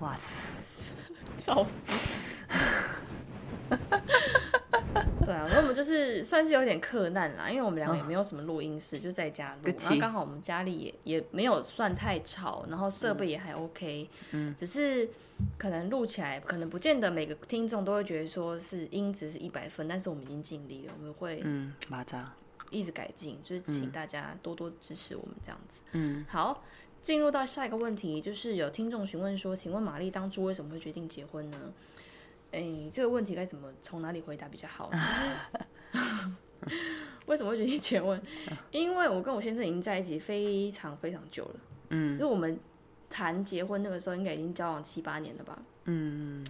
袜子，[LAUGHS] 笑死。[LAUGHS] 对啊，那我们就是算是有点客难啦，因为我们两个也没有什么录音室，就在家录。然后刚好我们家里也也没有算太吵，然后设备也还 OK。嗯，只是可能录起来，可能不见得每个听众都会觉得说是音质是一百分，但是我们已经尽力了，我们会嗯，马扎一直改进，就是请大家多多支持我们这样子。嗯，好，进入到下一个问题，就是有听众询问说，请问玛丽当初为什么会决定结婚呢？哎，这个问题该怎么从哪里回答比较好？[LAUGHS] 为什么会决定结婚？因为我跟我先生已经在一起非常非常久了。嗯，就我们谈结婚那个时候，应该已经交往七八年了吧。嗯，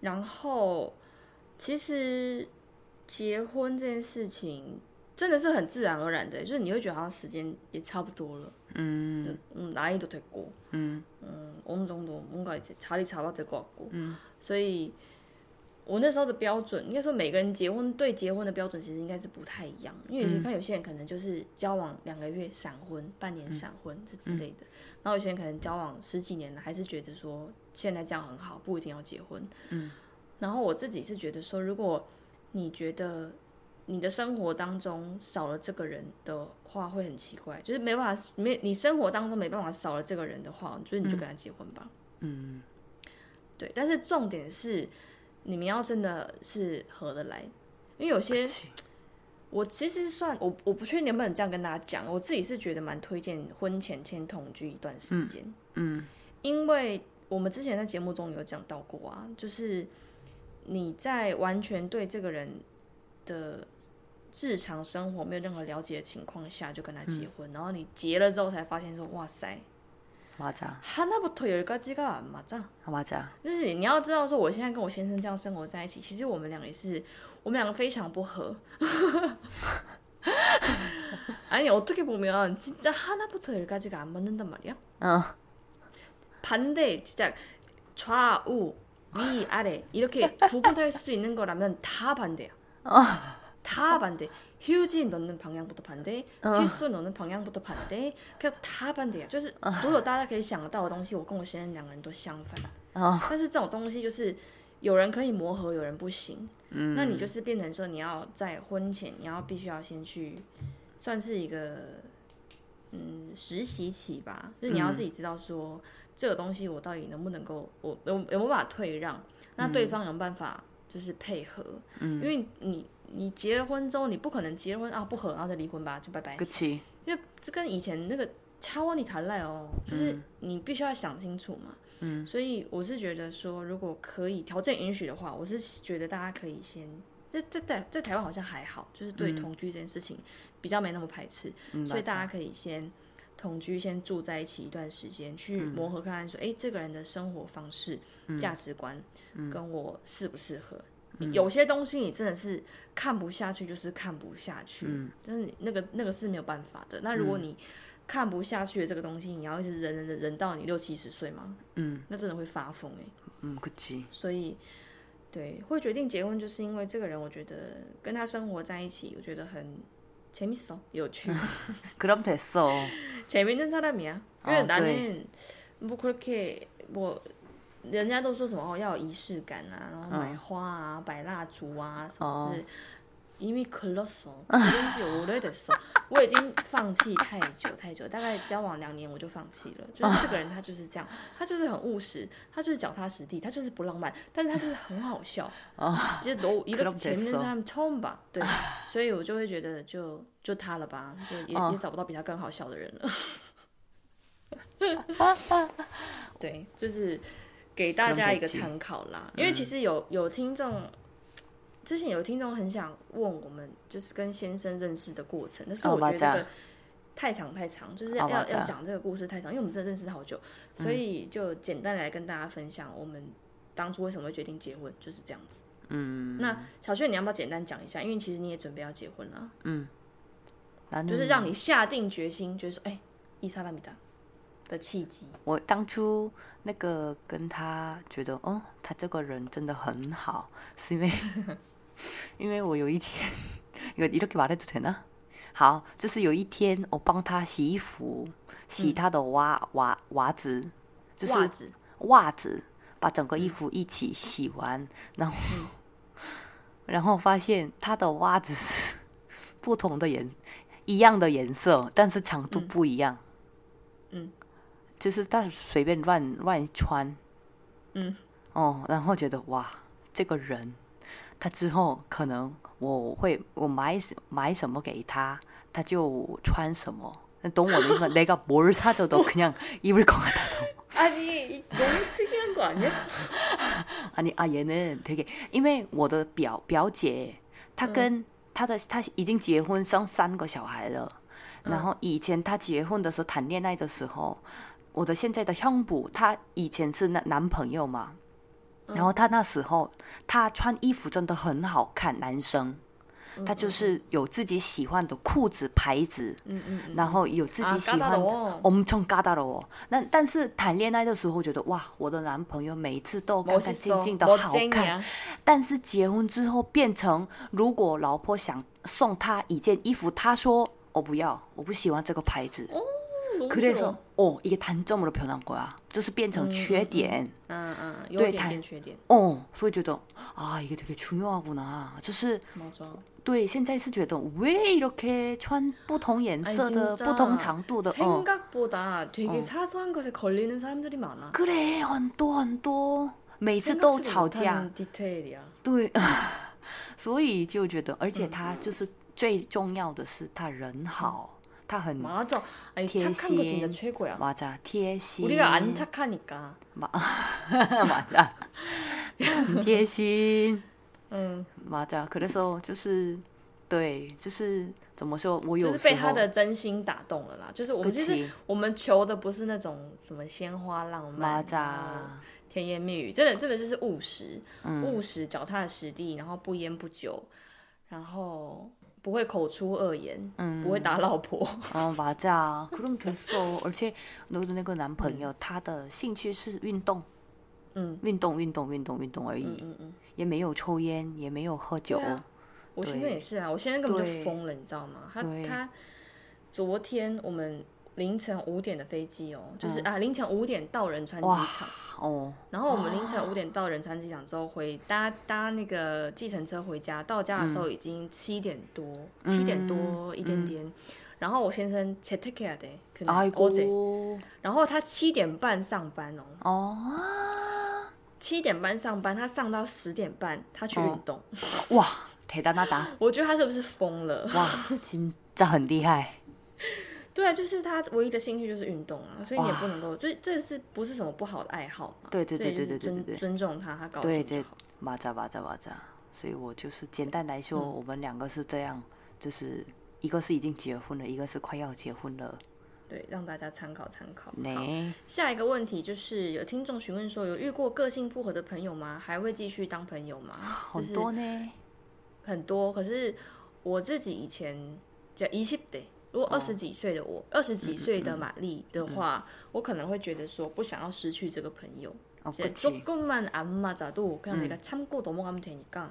然后其实结婚这件事情真的是很自然而然的，就是你会觉得好像时间也差不多了。嗯嗯，哪一都得过。嗯嗯，我们中都뭔가查理查到得过过。嗯，所以。我那时候的标准，应该说每个人结婚对结婚的标准其实应该是不太一样，因为你看有些人可能就是交往两个月闪婚，半年闪婚这之类的，然后有些人可能交往十几年了，还是觉得说现在这样很好，不一定要结婚。嗯，然后我自己是觉得说，如果你觉得你的生活当中少了这个人的话，会很奇怪，就是没办法没你生活当中没办法少了这个人的话，我觉得你就跟他结婚吧。嗯，对，但是重点是。你们要真的是合得来，因为有些我其实算我我不确定能不能这样跟大家讲，我自己是觉得蛮推荐婚前先同居一段时间，嗯，因为我们之前在节目中有讲到过啊，就是你在完全对这个人的日常生活没有任何了解的情况下就跟他结婚，然后你结了之后才发现说哇塞。 맞아하나부터열까지가안맞아맞아就是你要知道，说我现在跟我先生这样生活在一起，其实我们两个也是，我们两个非常不合。[LAUGHS] 아니어떻게보면진짜하나부터열까지가안맞는단말이야어반대진짜좌우위아래이렇게구분할수있는거라면다반대야다반대 휴지 넣는 방향부터 반대, 칫솔 넣는 방향부터 반대, 그냥 다 반대야. 就是所有大家可以想得到的东西，我跟我先生两个人都相反。哦。但是这种东西就是有人可以磨合，有人不行。嗯。那你就是变成说，你要在婚前，你要必须要先去，算是一个嗯实习期吧。就是你要自己知道说，这个东西我到底能不能够，我有有没有办法退让？那对方有办法 就是配合？嗯。因为你。你结了婚之后，你不可能结了婚啊不合，然后再离婚吧，就拜拜。因为这跟以前那个超过你谈恋爱哦，就是你必须要想清楚嘛。嗯。所以我是觉得说，如果可以条件允许的话，我是觉得大家可以先在在在在台湾好像还好，就是对同居这件事情比较没那么排斥，所以大家可以先同居，先住在一起一段时间，去磨合看看说，哎，这个人的生活方式、价值观跟我适不适合。有些东西你真的是看不下去，就是看不下去，就是那个那个是没有办法的。那如果你看不下去的这个东西，你要一直忍忍忍忍到你六七十岁吗？嗯，那真的会发疯哎。嗯，可惜。所以，对，会决定结婚，就是因为这个人，我觉得跟他生活在一起，我觉得很재밌 어， 有趣。그럼됐어재밌는사람이 야。 因为나는뭐그렇게뭐 人家都说什么哦，要有仪式感啊，然后买花啊，摆蜡烛啊，什么是？因为可乐怂，真是我累的怂。我已经放弃太久太久，大概交往两年我就放弃了。就是这个人他就是这样，他就是很务实，他就是脚踏实地，他就是不浪漫，但是他就是很好笑。啊，其实都一个前面是他们冲吧，对，所以我就会觉得就就他了吧，就也也找不到比他更好笑的人了。[LAUGHS] 对，就是。给大家一个参考啦，因为其实有有听众，之前有听众很想问我们，就是跟先生认识的过程，但是我觉得太长太长，就是要要讲这个故事太长，因为我们真的认识好久，所以就简单来跟大家分享我们当初为什么会决定结婚，就是这样子。嗯，那小轩你要不要简单讲一下？因为其实你也准备要结婚了。嗯，就是让你下定决心，就是说，哎，伊莎拉米达。的契机，我当初那个跟他觉得，哦，他这个人真的很好，[LAUGHS] 是因为，[LAUGHS] 因为我有一天，[LAUGHS] 有이렇게말해도되 나？ 好，就是有一天我帮他洗衣服，洗他的袜袜袜子，就是袜子，袜子，把整个衣服一起洗完，然后，然后发现他的袜子不同的颜，一样的颜色，但是长度不一样，嗯。 就是他随便乱乱穿，嗯，哦，然后觉得哇，这个人，他之后可能我会我买买什么给他，他就穿什么，懂我的意思吗？내가뭘사줘도그냥입을것같아서아니너무특이한거아니야 아니아얘는되게因为我的表表姐，她跟 他的他已经结婚生三个小孩了，然后以前他结婚的时候谈恋爱的时候， 我的现在的胸部他以前是男男朋友嘛，然后他那时候他穿衣服真的很好看，男生。他就是有自己喜欢的裤子牌子，嗯嗯，然后有自己喜欢的，我们从嘎达了哦。那但是谈恋爱的时候觉得哇，我的男朋友每一次都干干净净的好看。但是结婚之后变成，如果老婆想送他一件衣服，他说我不要，我不喜欢这个牌子。 可是说哦，一个谈这么的漂亮过啊，就是变成缺点。嗯嗯，对，谈缺点。哦，所以觉得啊，一个这个중요하구 나， 就是。对，现在是觉得왜이렇게穿不同颜色的、不同长度的，생각보다되게사소한것에걸리는사람들이많아그래很多很多，每次都吵架。对，所以就觉得，而且他就是最重要的是，他人好， [LAUGHS] 他很贴心。맞아贴心。우리가안착하니까 맞아[LAUGHS] [LAUGHS] 贴心。嗯，麻将，可那时候就是，对，就是怎么说，我有就是被他的真心打动了啦。就是我们就是我们求的不是那种什么鲜花浪漫、甜言蜜语，真的真的就是务实，务实，脚踏实地，然后不烟不酒，然后 不会口出恶言，嗯，不会打老婆。哦，[LAUGHS] 麻将，그럼됐 어。 而且我的那个男朋友，他的兴趣是运动。嗯，运动运动运动运动而已，嗯嗯也没有抽烟，也没有喝酒。我现在也是啊，我现在根本就疯了，你知道吗？他他昨天我们 凌晨五点的飞机哦，就是啊凌晨五点到仁川机场哦，然后我们凌晨五点到仁川机场之后回搭搭那个计程车回家，到家的时候已经七点多，七点多一点点。然后我先生可能然后他七点半上班哦。哦。七点半上班，他上到十点半，他去运动。哇，铁达那达！[LAUGHS] 我觉得他是不是疯了？哇，真这很厉害。对啊，就是他唯一的兴趣就是运动啊，所以你也不能够，就这是不是什么不好的爱好嘛？对对对对对对对，尊重他，他高兴就好。马扎马扎马扎，所以我就是简单来说，我们两个是这样，就是一个是已经结婚了，一个是快要结婚了。对，让大家参考参考。好，下一个问题就是有听众询问说，有遇过个性不合的朋友吗？还会继续当朋友吗？很多呢，很多。可是我自己以前叫一十代，如果二十几岁的我，二十几岁的玛丽的话，我可能会觉得说，不想要失去这个朋友。조금만안맞아도그냥내가참고넘어가면되니까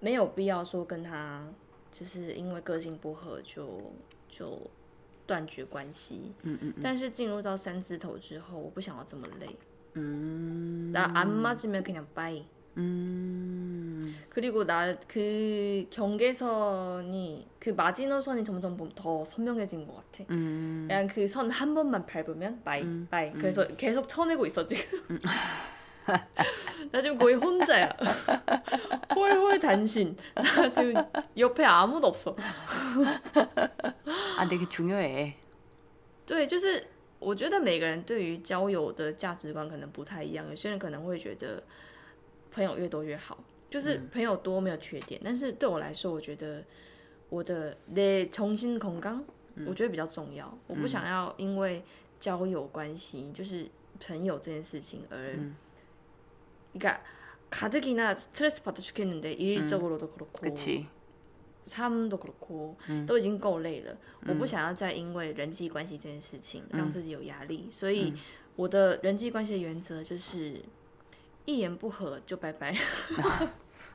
没有必要说跟他就是因为个性不合就就。断绝关系，嗯嗯，但是进入到三字头之后，我不想要这么累，嗯，나안맞으면그냥빠 이， 嗯，그리고나그경계선이그마지노선이점점더선명해진것같아음그냥그선한번만밟으면빠이빠이그래서계속쳐내고있어지금나지금거의혼자야홀홀단신나지금옆에아무도없어[LAUGHS] 啊，这个重要诶。对，就是我觉得每个人对于交友的价值观可能不太一样。有些人可能会觉得 朋友越多越好，就是朋友多没有缺点。但是对我来说，我觉得我的的重新空刚，我觉得比较重要。我不想要因为交友关系，就是朋友这件事情而一个卡特기나스트레스받아죽겠는데일적으로도그렇고他们都可哭，都已经够累了。我不想要再因为人际关系这件事情让自己有压力，所以我的人际关系的原则就是 一言不合就拜拜。[LAUGHS]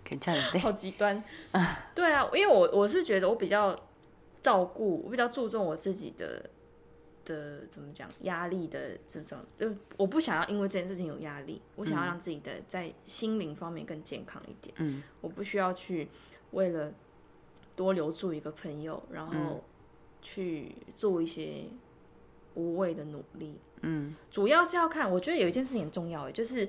[LAUGHS] 好极端。对啊，因为我我是觉得我比较照顾，我比较注重我自己的的怎么讲压力的这种，就我不想要因为这件事情有压力，我想要让自己的在心灵方面更健康一点。嗯，我不需要去为了。多留住一个朋友，然后去做一些无谓的努力。嗯，主要是要看，我觉得有一件事情很重要，就是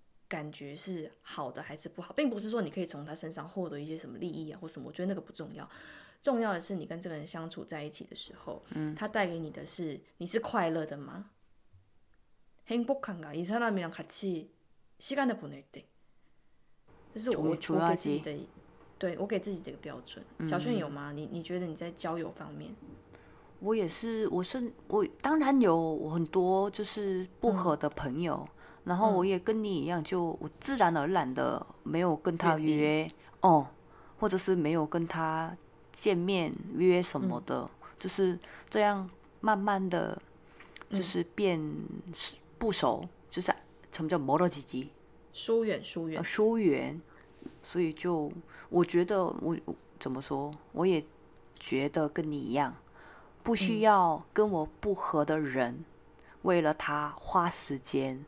感觉是好的还是不好，并不是说你可以从他身上获得一些什么利益啊或什么，我觉得那个不重要。重要的是你跟这个人相处在一起的时候，嗯，他带给你的是你是快乐的吗？행복한가이사람이랑같이시간을보낼 때， 这是我我给自己的，对我给自己的一个标准。小炫有吗？你你觉得你在交友方面？我也是，我是我当然有很多就是不合的朋友， 然后我也跟你一样，就我自然而然的没有跟他约哦，或者是没有跟他见面约什么的，就是这样慢慢的，就是变。不熟，就是什么叫磨到几级？疏远，疏远，疏远。所以就我觉得，我怎么说？我也觉得跟你一样，不需要跟我不合的人，为了他花时间，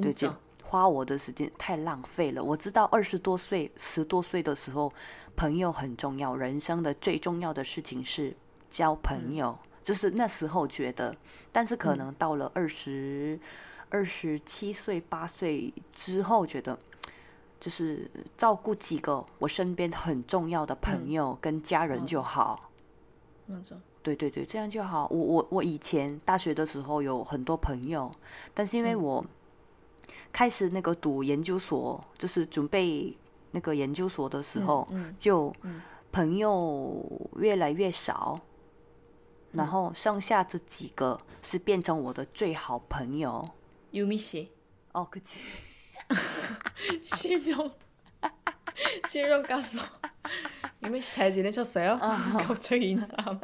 对，就花我的时间太浪费了。我知道二十多岁、十多岁的时候，朋友很重要，人生的最重要的事情是交朋友。就是那时候觉得，但是可能到了二十二十七岁、八岁之后，觉得就是照顾几个我身边很重要的朋友跟家人就好。对对对，这样就好。我我我以前大学的时候有很多朋友，但是因为我开始那个读研究所，就是准备那个研究所的时候，就朋友越来越少。然后剩下这几个是变成我的最好朋友。유미 씨， 哦，그치 [LAUGHS] 실명 [LAUGHS] 실명 깠어유미씨잘지내셨어요갑자기이사람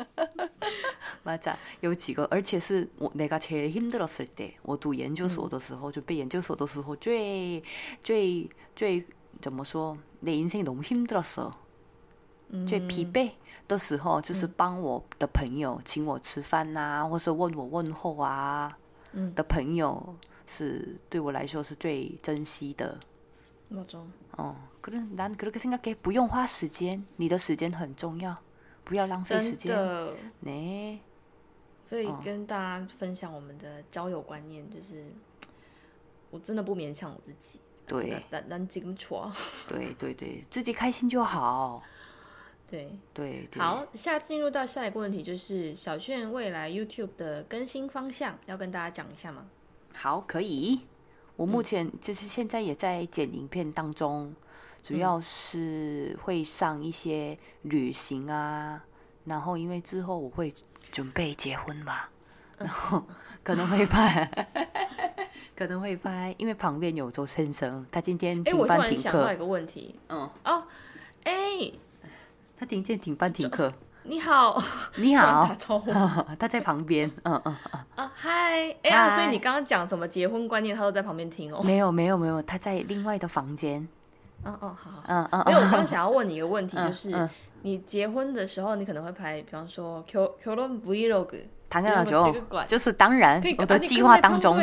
[LAUGHS] 맞아有几个，而且是我내가제일힘들었을 때， 我读研究所的时候，就被研究所的时候最最最怎么说？내인생이너무힘들었어最疲惫的时候，就是帮我的朋友请我吃饭呐，或者问我问候啊，的朋友是对我来说是最珍惜的。那种哦，可能难，可是应该给不用花时间，你的时间很重要，不要浪费时间。呢， 所以跟大家分享我们的交友观念，就是我真的不勉强我自己。对，难难清楚。对对对，自己开心就好。对对，好，下进入到下一个问题，就是小炫未来 YouTube 的更新方向，要跟大家讲一下吗？好，可以。我目前就是现在也在剪影片当中，主要是会上一些旅行啊，然后因为之后我会准备结婚吧，然 [LAUGHS] 后可能会拍，[LAUGHS] 可能会拍，因为旁边有周先生，他今天停班停课。想到一个问题，嗯，哦，哎。他停见停班停课。你好，[LAUGHS] 你好，打招呼。他在旁边，嗯嗯嗯。啊，嗨，哎呀，所以你刚刚讲什么结婚观念，他都在旁边听哦。没有没有没有，他在另外的房间。嗯嗯，好，嗯嗯。没有，我刚刚想要问你一个问题，就是 你结婚的时候，你可能会拍，比方说 Q Q 论 Vlog，당연하 죠， 就是当然，我的计划当中。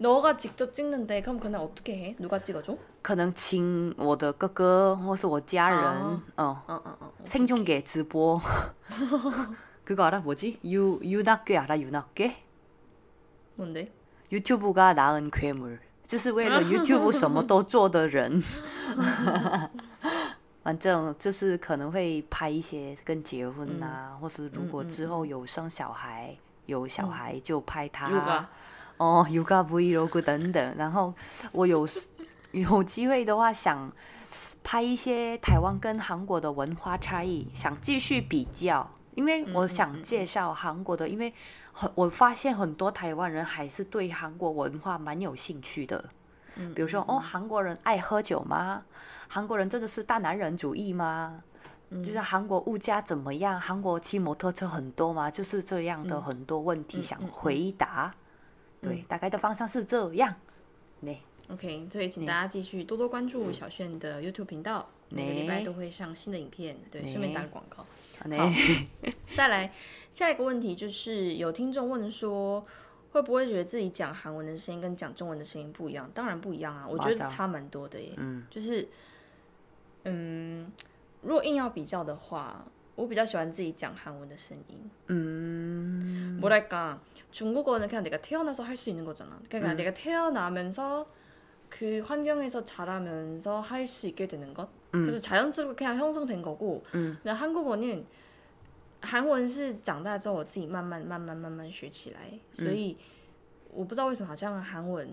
너가직접찍는데그럼그날어떻게해누가찍어줘可能请我的哥哥或是我家人，哦，嗯嗯嗯，생중계直播。[LAUGHS] 그거알아뭐지유유낙괴알아유낙괴뭔데？YouTube 가낳은괴물就是为了 [LAUGHS] YouTube 什么都做的人。 [LAUGHS] 反正就是可能会拍一些跟结婚啊，或是如果之后有生小孩，有小孩就拍他。哦，Yoga Vlog 等等，然后我有有机会的话，想拍一些台湾跟韩国的文化差异，想继续比较，因为我想介绍韩国的，因为很我发现很多台湾人还是对韩国文化蛮有兴趣的。嗯，比如说哦，韩国人爱喝酒吗？韩国人真的是大男人主义吗？就是韩国物价怎么样？韩国骑摩托车很多吗？就是这样的很多问题想回答。对，大概的方向是这样。对，OK，所以请大家继续多多关注小炫的 YouTube 频道，每个礼拜都会上新的影片。对，顺便打个广告。好，[LAUGHS] 再来下一个问题，就是有听众问说，会不会觉得自己讲韩文的声音跟讲中文的声音不一样？当然不一样啊，我觉得差蛮多的耶。嗯，就是，嗯，如果硬要比较的话， 我比较喜欢自己讲韩文的声音。嗯，뭐랄까중국어는그냥내가태어나서할수있는거잖아그러니까내가태어나면서그환경에서자라면서할수있게되는것그래서자연스럽게그냥형성된거고나한국어는韩文是长大之后我自己慢慢慢慢慢慢学起来，所以我不知道为什么好像韩文그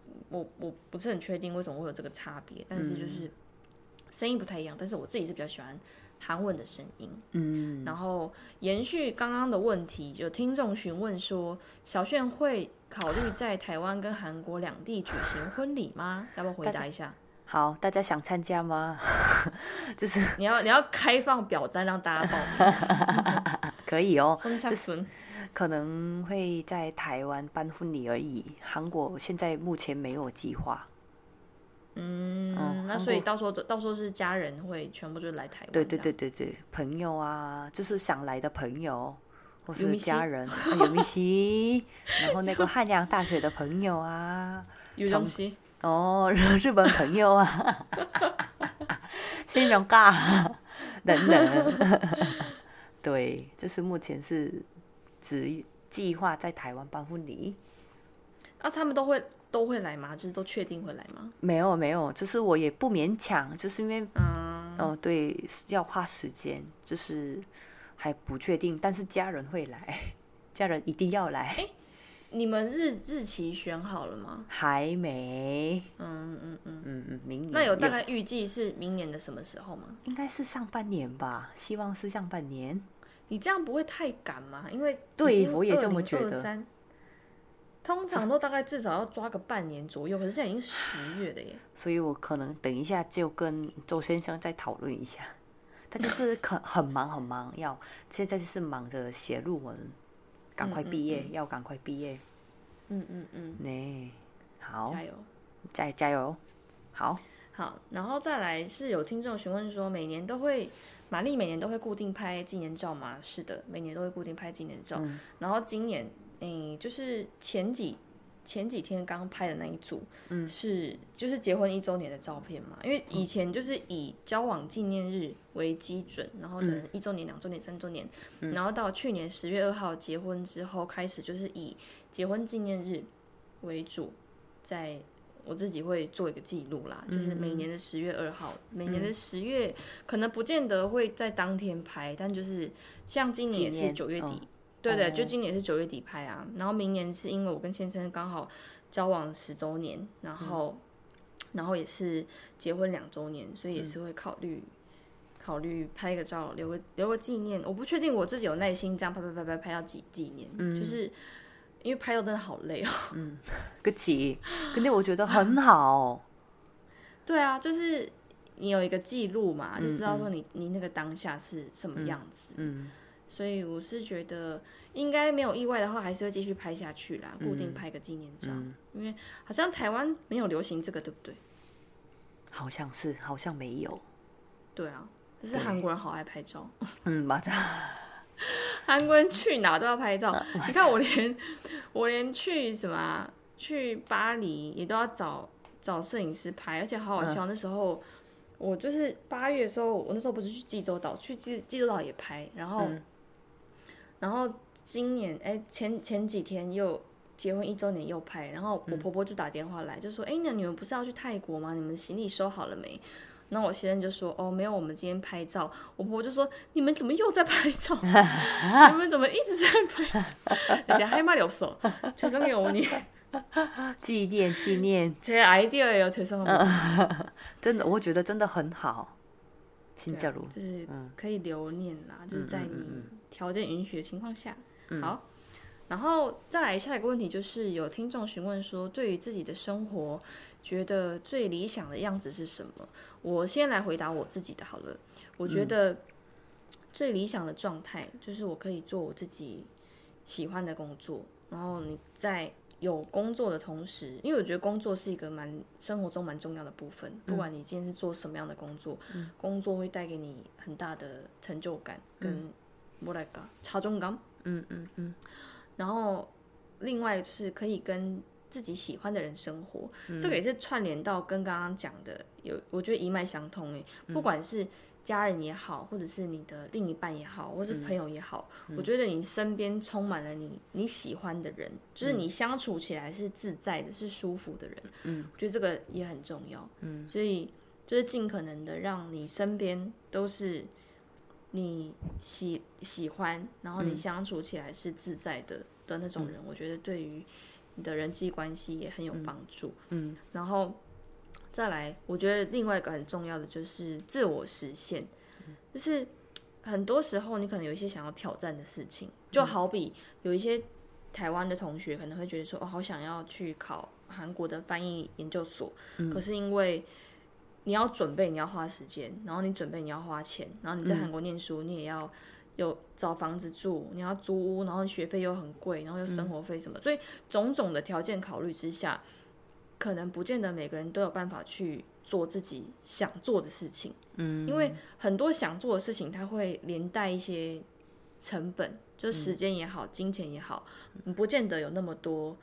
我我不是很确定为什么会有这个差别，但是就是声音不太一样，但是我自己是比较喜欢韩文的声音，嗯，然后延续刚刚的问题，有听众询问说小炫会。考虑在台湾跟韩国两地举行婚礼吗？要不要回答一下？好，大家想参加吗？[LAUGHS] 就是你要你要开放表单让大家报名，[LAUGHS] 可以哦。就是可能会在台湾办婚礼而已，韩国现在目前没有计划。嗯，那所以到时候到时候是家人会全部就来台湾？对对对对对，朋友啊，就是想来的朋友。或是家人 [LAUGHS] 有米西，然后那个汉阳大学的朋友啊，有东西哦，日本朋友啊，[LAUGHS] 新荣尬等等，对，这是目前是只计划在台湾办婚礼。啊，他们都会都会来吗？就是都确定会来吗？没有没有，就是我也不勉强，就是因为嗯哦对，要花时间，就是。还不确定，但是家人会来，[LAUGHS] 家人一定要来。哎，你们日日期选好了吗？还没。嗯嗯嗯嗯嗯，明年。那有大概预计是明年的什么时候吗？应该是上半年吧，希望是上半年。你这样不会太赶吗？因为对我也这么觉得。通常都大概至少要抓个半年左右，可是现在已经十月了耶。[LAUGHS] 所以我可能等一下就跟周先生再讨论一下。他就是很很忙很忙，要现在就是忙着写论文，赶快毕业，要赶快毕业。嗯嗯嗯，呢，好，加油，再加油，好，好，然后再来是有听众询问说，每年都会玛丽每年都会固定拍纪念照吗？是的，每年都会固定拍纪念照。然后今年，嗯，就是前几。前几天刚拍的那一组，嗯，是就是结婚一周年的照片嘛？因为以前就是以交往纪念日为基准，然后可能一周年、两周年、三周年，然后到去年十月二号结婚之后开始，就是以结婚纪念日为主，在我自己会做一个记录啦，就是每年的十月二号，每年的十月可能不见得会在当天拍，但就是像今年是九月底。对对，就今年是九月底拍啊，然后明年是因为我跟先生刚好交往十周年，然后然后也是结婚两周年，所以也是会考虑考虑拍个照留个留个纪念。我不确定我自己有耐心这样拍拍拍拍拍到几几年，就是因为拍照真的好累哦。嗯，个起，[LAUGHS] 肯定我觉得很好。对啊，就是你有一个记录嘛，就知道说你你那个当下是什么样子。嗯。所以我是觉得，应该没有意外的话，还是会继续拍下去啦，固定拍个纪念照。因为好像台湾没有流行这个，对不对？好像是，好像没有。对啊，就是韩国人好爱拍照。嗯，[LAUGHS] 맞아 韩国人去哪都要拍照。你看我连 [LAUGHS] 我连去什么去巴黎也都要找找摄影师拍，而且好好笑。那时候我就是八月的时候，我那时候不是去济州岛，去济济州岛也拍，然后。然后今年哎前前几天又结婚一周年又拍，然后我婆婆就打电话来就说哎那你们不是要去泰国吗？你们行李收好了没？那我先生就说哦没有，我们今天拍照。我婆婆就说你们怎么又在拍照？[LAUGHS] 你们怎么一直在拍照？[LAUGHS] 人家还骂有手，全身有你。[LAUGHS] 纪念纪念。这 idea 有推送吗？真的，我觉得真的很好。新加入就是可以留念啦，就是在你条件允许的情况下。好，然后再来下一个问题，就是有听众询问说，对于自己的生活，觉得最理想的样子是什么？我先来回答我自己的好了。我觉得最理想的状态就是我可以做我自己喜欢的工作，然后你在有工作的同时，因为我觉得工作是一个蛮生活中蛮重要的部分。不管你今天是做什么样的工作，工作会带给你很大的成就感跟莫来个超重感。嗯嗯嗯。然后另外就是可以跟自己喜欢的人生活，这个也是串联到跟刚刚讲的有，我觉得一脉相通诶。不管是家人也好，或者是你的另一半也好，或是朋友也好，我觉得你身边充满了你你喜欢的人，就是你相处起来是自在的，是舒服的人。嗯，我觉得这个也很重要。嗯，所以就是尽可能的让你身边都是你喜喜欢，然后你相处起来是自在的的那种人，我觉得对于。你的人际关系也很有帮助，嗯，然后再来，我觉得另外一个很重要的就是自我实现，就是很多时候你可能有一些想要挑战的事情，就好比有一些台湾的同学可能会觉得说，哦，好想要去考韩国的翻译研究所，可是因为你要准备，你要花时间，然后你准备你要花钱，然后你在韩国念书，你也要。有找房子住，你要租屋，然后学费又很贵，然后又生活费什么，所以种种的条件考虑之下，可能不见得每个人都有办法去做自己想做的事情。嗯，因为很多想做的事情，它会连带一些成本，就是时间也好，金钱也好，你不见得有那么多。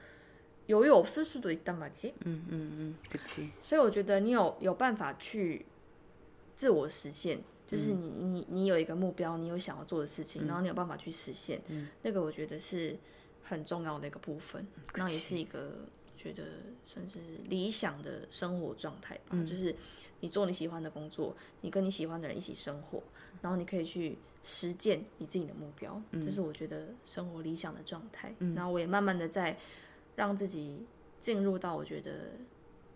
有有私速的一档嘛？嗯嗯嗯，对所以我觉得你有有办法去自我实现。就是你你你有一个目标，你有想要做的事情，然后你有办法去实现，那个我觉得是很重要的一个部分，然后也是一个觉得算是理想的生活状态吧。就是你做你喜欢的工作，你跟你喜欢的人一起生活，然后你可以去实践你自己的目标，这是我觉得生活理想的状态。然后我也慢慢的在让自己进入到我觉得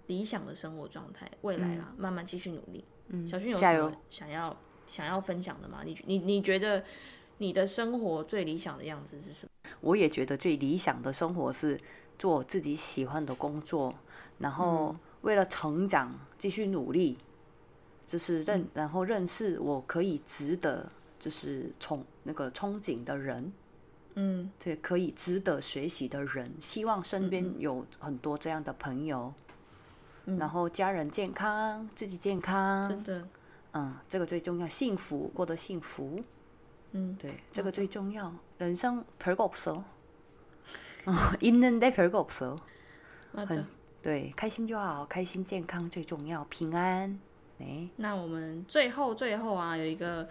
理想的生活状态，未来啦，慢慢继续努力。小薰有什么想要想要分享的吗？你你你觉得你的生活最理想的样子是什么？我也觉得最理想的生活是做自己喜欢的工作，然后为了成长继续努力，就是认然后认识我可以值得就是憧那个憧憬的人，嗯，对，可以值得学习的人，希望身边有很多这样的朋友。然后家人健康，自己健康，真的，嗯，这个最重要，幸福过得幸福，嗯，对，这个最重要。人生별거없 어， [LAUGHS] 있는데별거없 어， 很对，开心就好，开心健康最重要，平安。哎，那我们最后最后啊，有一个。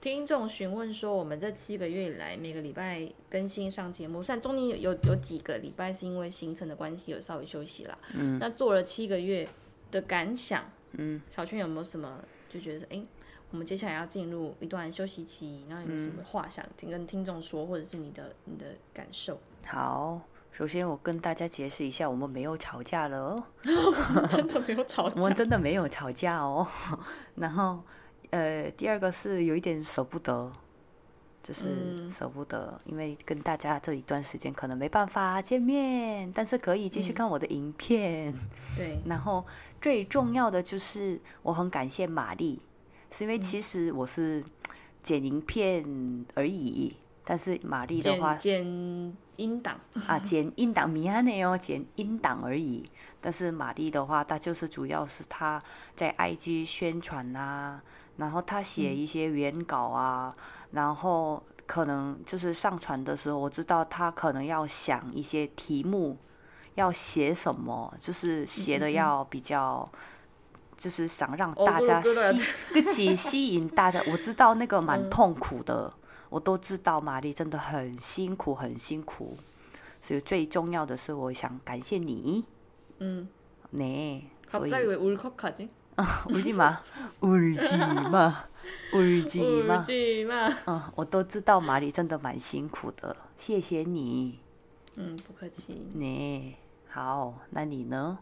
听众询问说：“我们这七个月以来，每个礼拜更新上节目，虽然中间有有有几个礼拜是因为行程的关系有稍微休息了，嗯，那做了七个月的感想，嗯，小圈有没有什么就觉得哎，我们接下来要进入一段休息期，然后有没有什么话想听跟听众说，或者是你的你的感受？”好，首先我跟大家解释一下，我们没有吵架了。哦，[LAUGHS] 真的没有吵，[LAUGHS] 我们真的没有吵架哦，[LAUGHS] 然后。呃，第二个是有一点舍不得，就是舍不得，因为跟大家这一段时间可能没办法见面，但是可以继续看我的影片。对，[LAUGHS] 然后最重要的就是我很感谢玛丽，是因为其实我是剪影片而已，但是玛丽的话剪音档啊，剪音档，米安内哦，剪音档而已。但是玛丽的话，她就是主要是她在 IG 宣传啊。然后他写一些原稿啊，然后可能就是上传的时候，我知道他可能要想一些题目，要写什么，就是写的要比较，就是想让大家吸，个起吸引大家。我知道那个蛮痛苦的，我都知道玛丽真的很辛苦，很辛苦。所以最重要的是，我想感谢你。嗯，네 갑자기왜울컥하지 울지마울지마울지마 울지마嗯，我都知道玛丽真的蛮辛苦的，谢谢你。嗯，不客气。你 好，那你呢？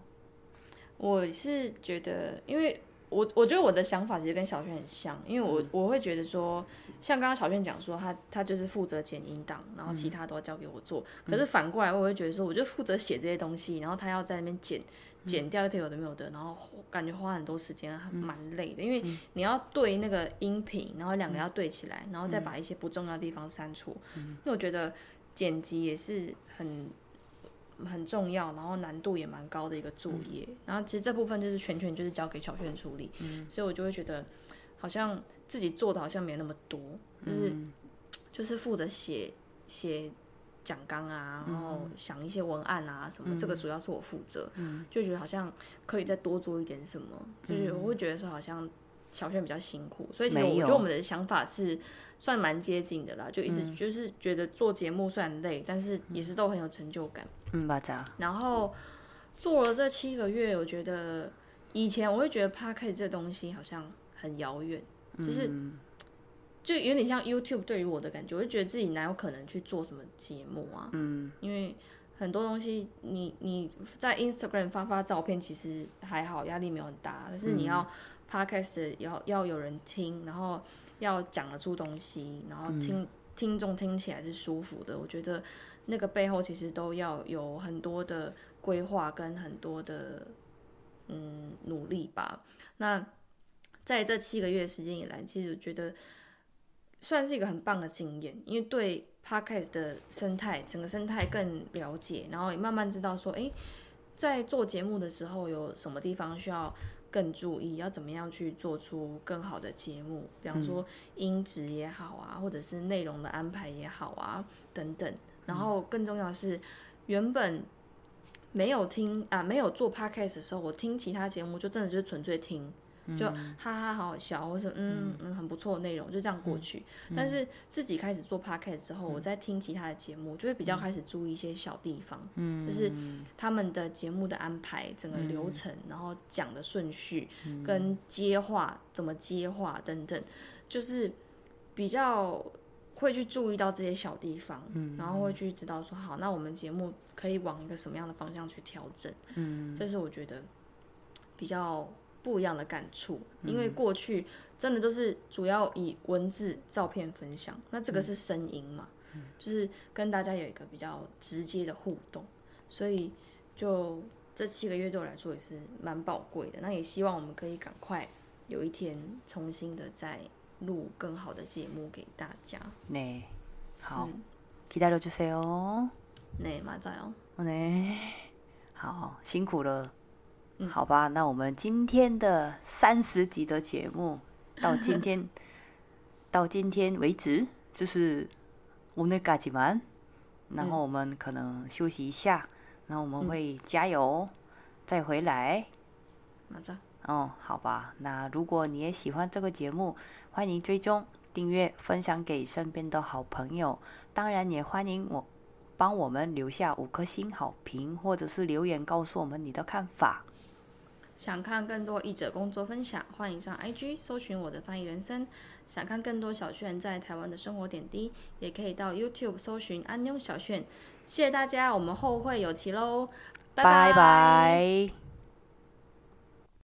我是觉得，因为我我觉得我的想法其实跟小轩很像，因为我我会觉得说，像刚刚小轩讲说，他他就是负责剪音档，然后其他都要交给我做。可是反过来，我会觉得说，我就负责写这些东西，然后他要在那边剪 剪掉一些有的没有的，然后感觉花很多时间，蛮累的。因为你要对那个音频，然后两个要对起来，然后再把一些不重要的地方删除。因为我觉得剪辑也是很。很重要，然后难度也蛮高的一个作业。然后其实这部分就是全权就是交给小轩处理，所以我就会觉得好像自己做的好像没那么多，就是就是负责写写讲纲啊，然后想一些文案啊什么，这个主要是我负责，就觉得好像可以再多做一点什么，就是我会觉得说好像小轩比较辛苦，所以其实我觉得我们的想法是。算蛮接近的啦，就一直就是觉得做节目虽然累，但是也是都很有成就感。嗯，吧扎。然后做了这七个月，我觉得以前我会觉得 p a r k 这东西好像很遥远，就是就有点像 YouTube 对于我的感觉，我就觉得自己哪有可能去做什么节目啊？嗯，因为很多东西你你在 Instagram 发发照片其实还好，压力没有很大，但是你要 Podcast 要要有人听，然后。要讲得出东西，然后听听众听起来是舒服的，我觉得那个背后其实都要有很多的规划跟很多的嗯努力吧。那在这七个月时间以来，其实我觉得算是一个很棒的经验，因为对 podcast 的生态整个生态更了解，然后也慢慢知道说，哎，在做节目的时候有什么地方需要。更注意要怎么样去做出更好的节目，比方说音质也好啊，或者是内容的安排也好啊，等等。然后更重要的是，原本没有听啊，没有做 podcast 的时候，我听其他节目就真的就是纯粹听。就哈哈好好笑，或是嗯嗯。很不错的内容，就这样过去。但是自己开始做 podcast 之后，我在听其他的节目，就会比较开始注意一些小地方，嗯。就是他们的节目的安排、整个流程，然后讲的顺序跟接话怎么接话等等，就是比较会去注意到这些小地方，然后会去知道说好，那我们节目可以往一个什么样的方向去调整。嗯，这是我觉得比较。不一样的感触，因为过去真的都是主要以文字、照片分享，那这个是声音嘛，就是跟大家有一个比较直接的互动，所以就这七个月对我来说也是蛮宝贵的。那也希望我们可以赶快有一天重新的再录更好的节目给大家。네好，기다려주세 요。 네맞아 요。 네好，辛苦了。 好吧，那我们今天的三十集的节目到今天 [LAUGHS] 到今天为止就是乌内嘎吉们，然后我们可能休息一下，然后我们会加油再回来。拿着。哦，好吧，那如果你也喜欢这个节目，欢迎追踪、订阅、分享给身边的好朋友。当然，也欢迎我帮我们留下五颗星好评，或者是留言告诉我们你的看法。想看更多译者工作分享，欢迎上 IG 搜寻我的翻译人生。想看更多小炫在台湾的生活点滴，也可以到 YouTube 搜寻安妞小炫。谢谢大家，我们后会有期喽，拜拜。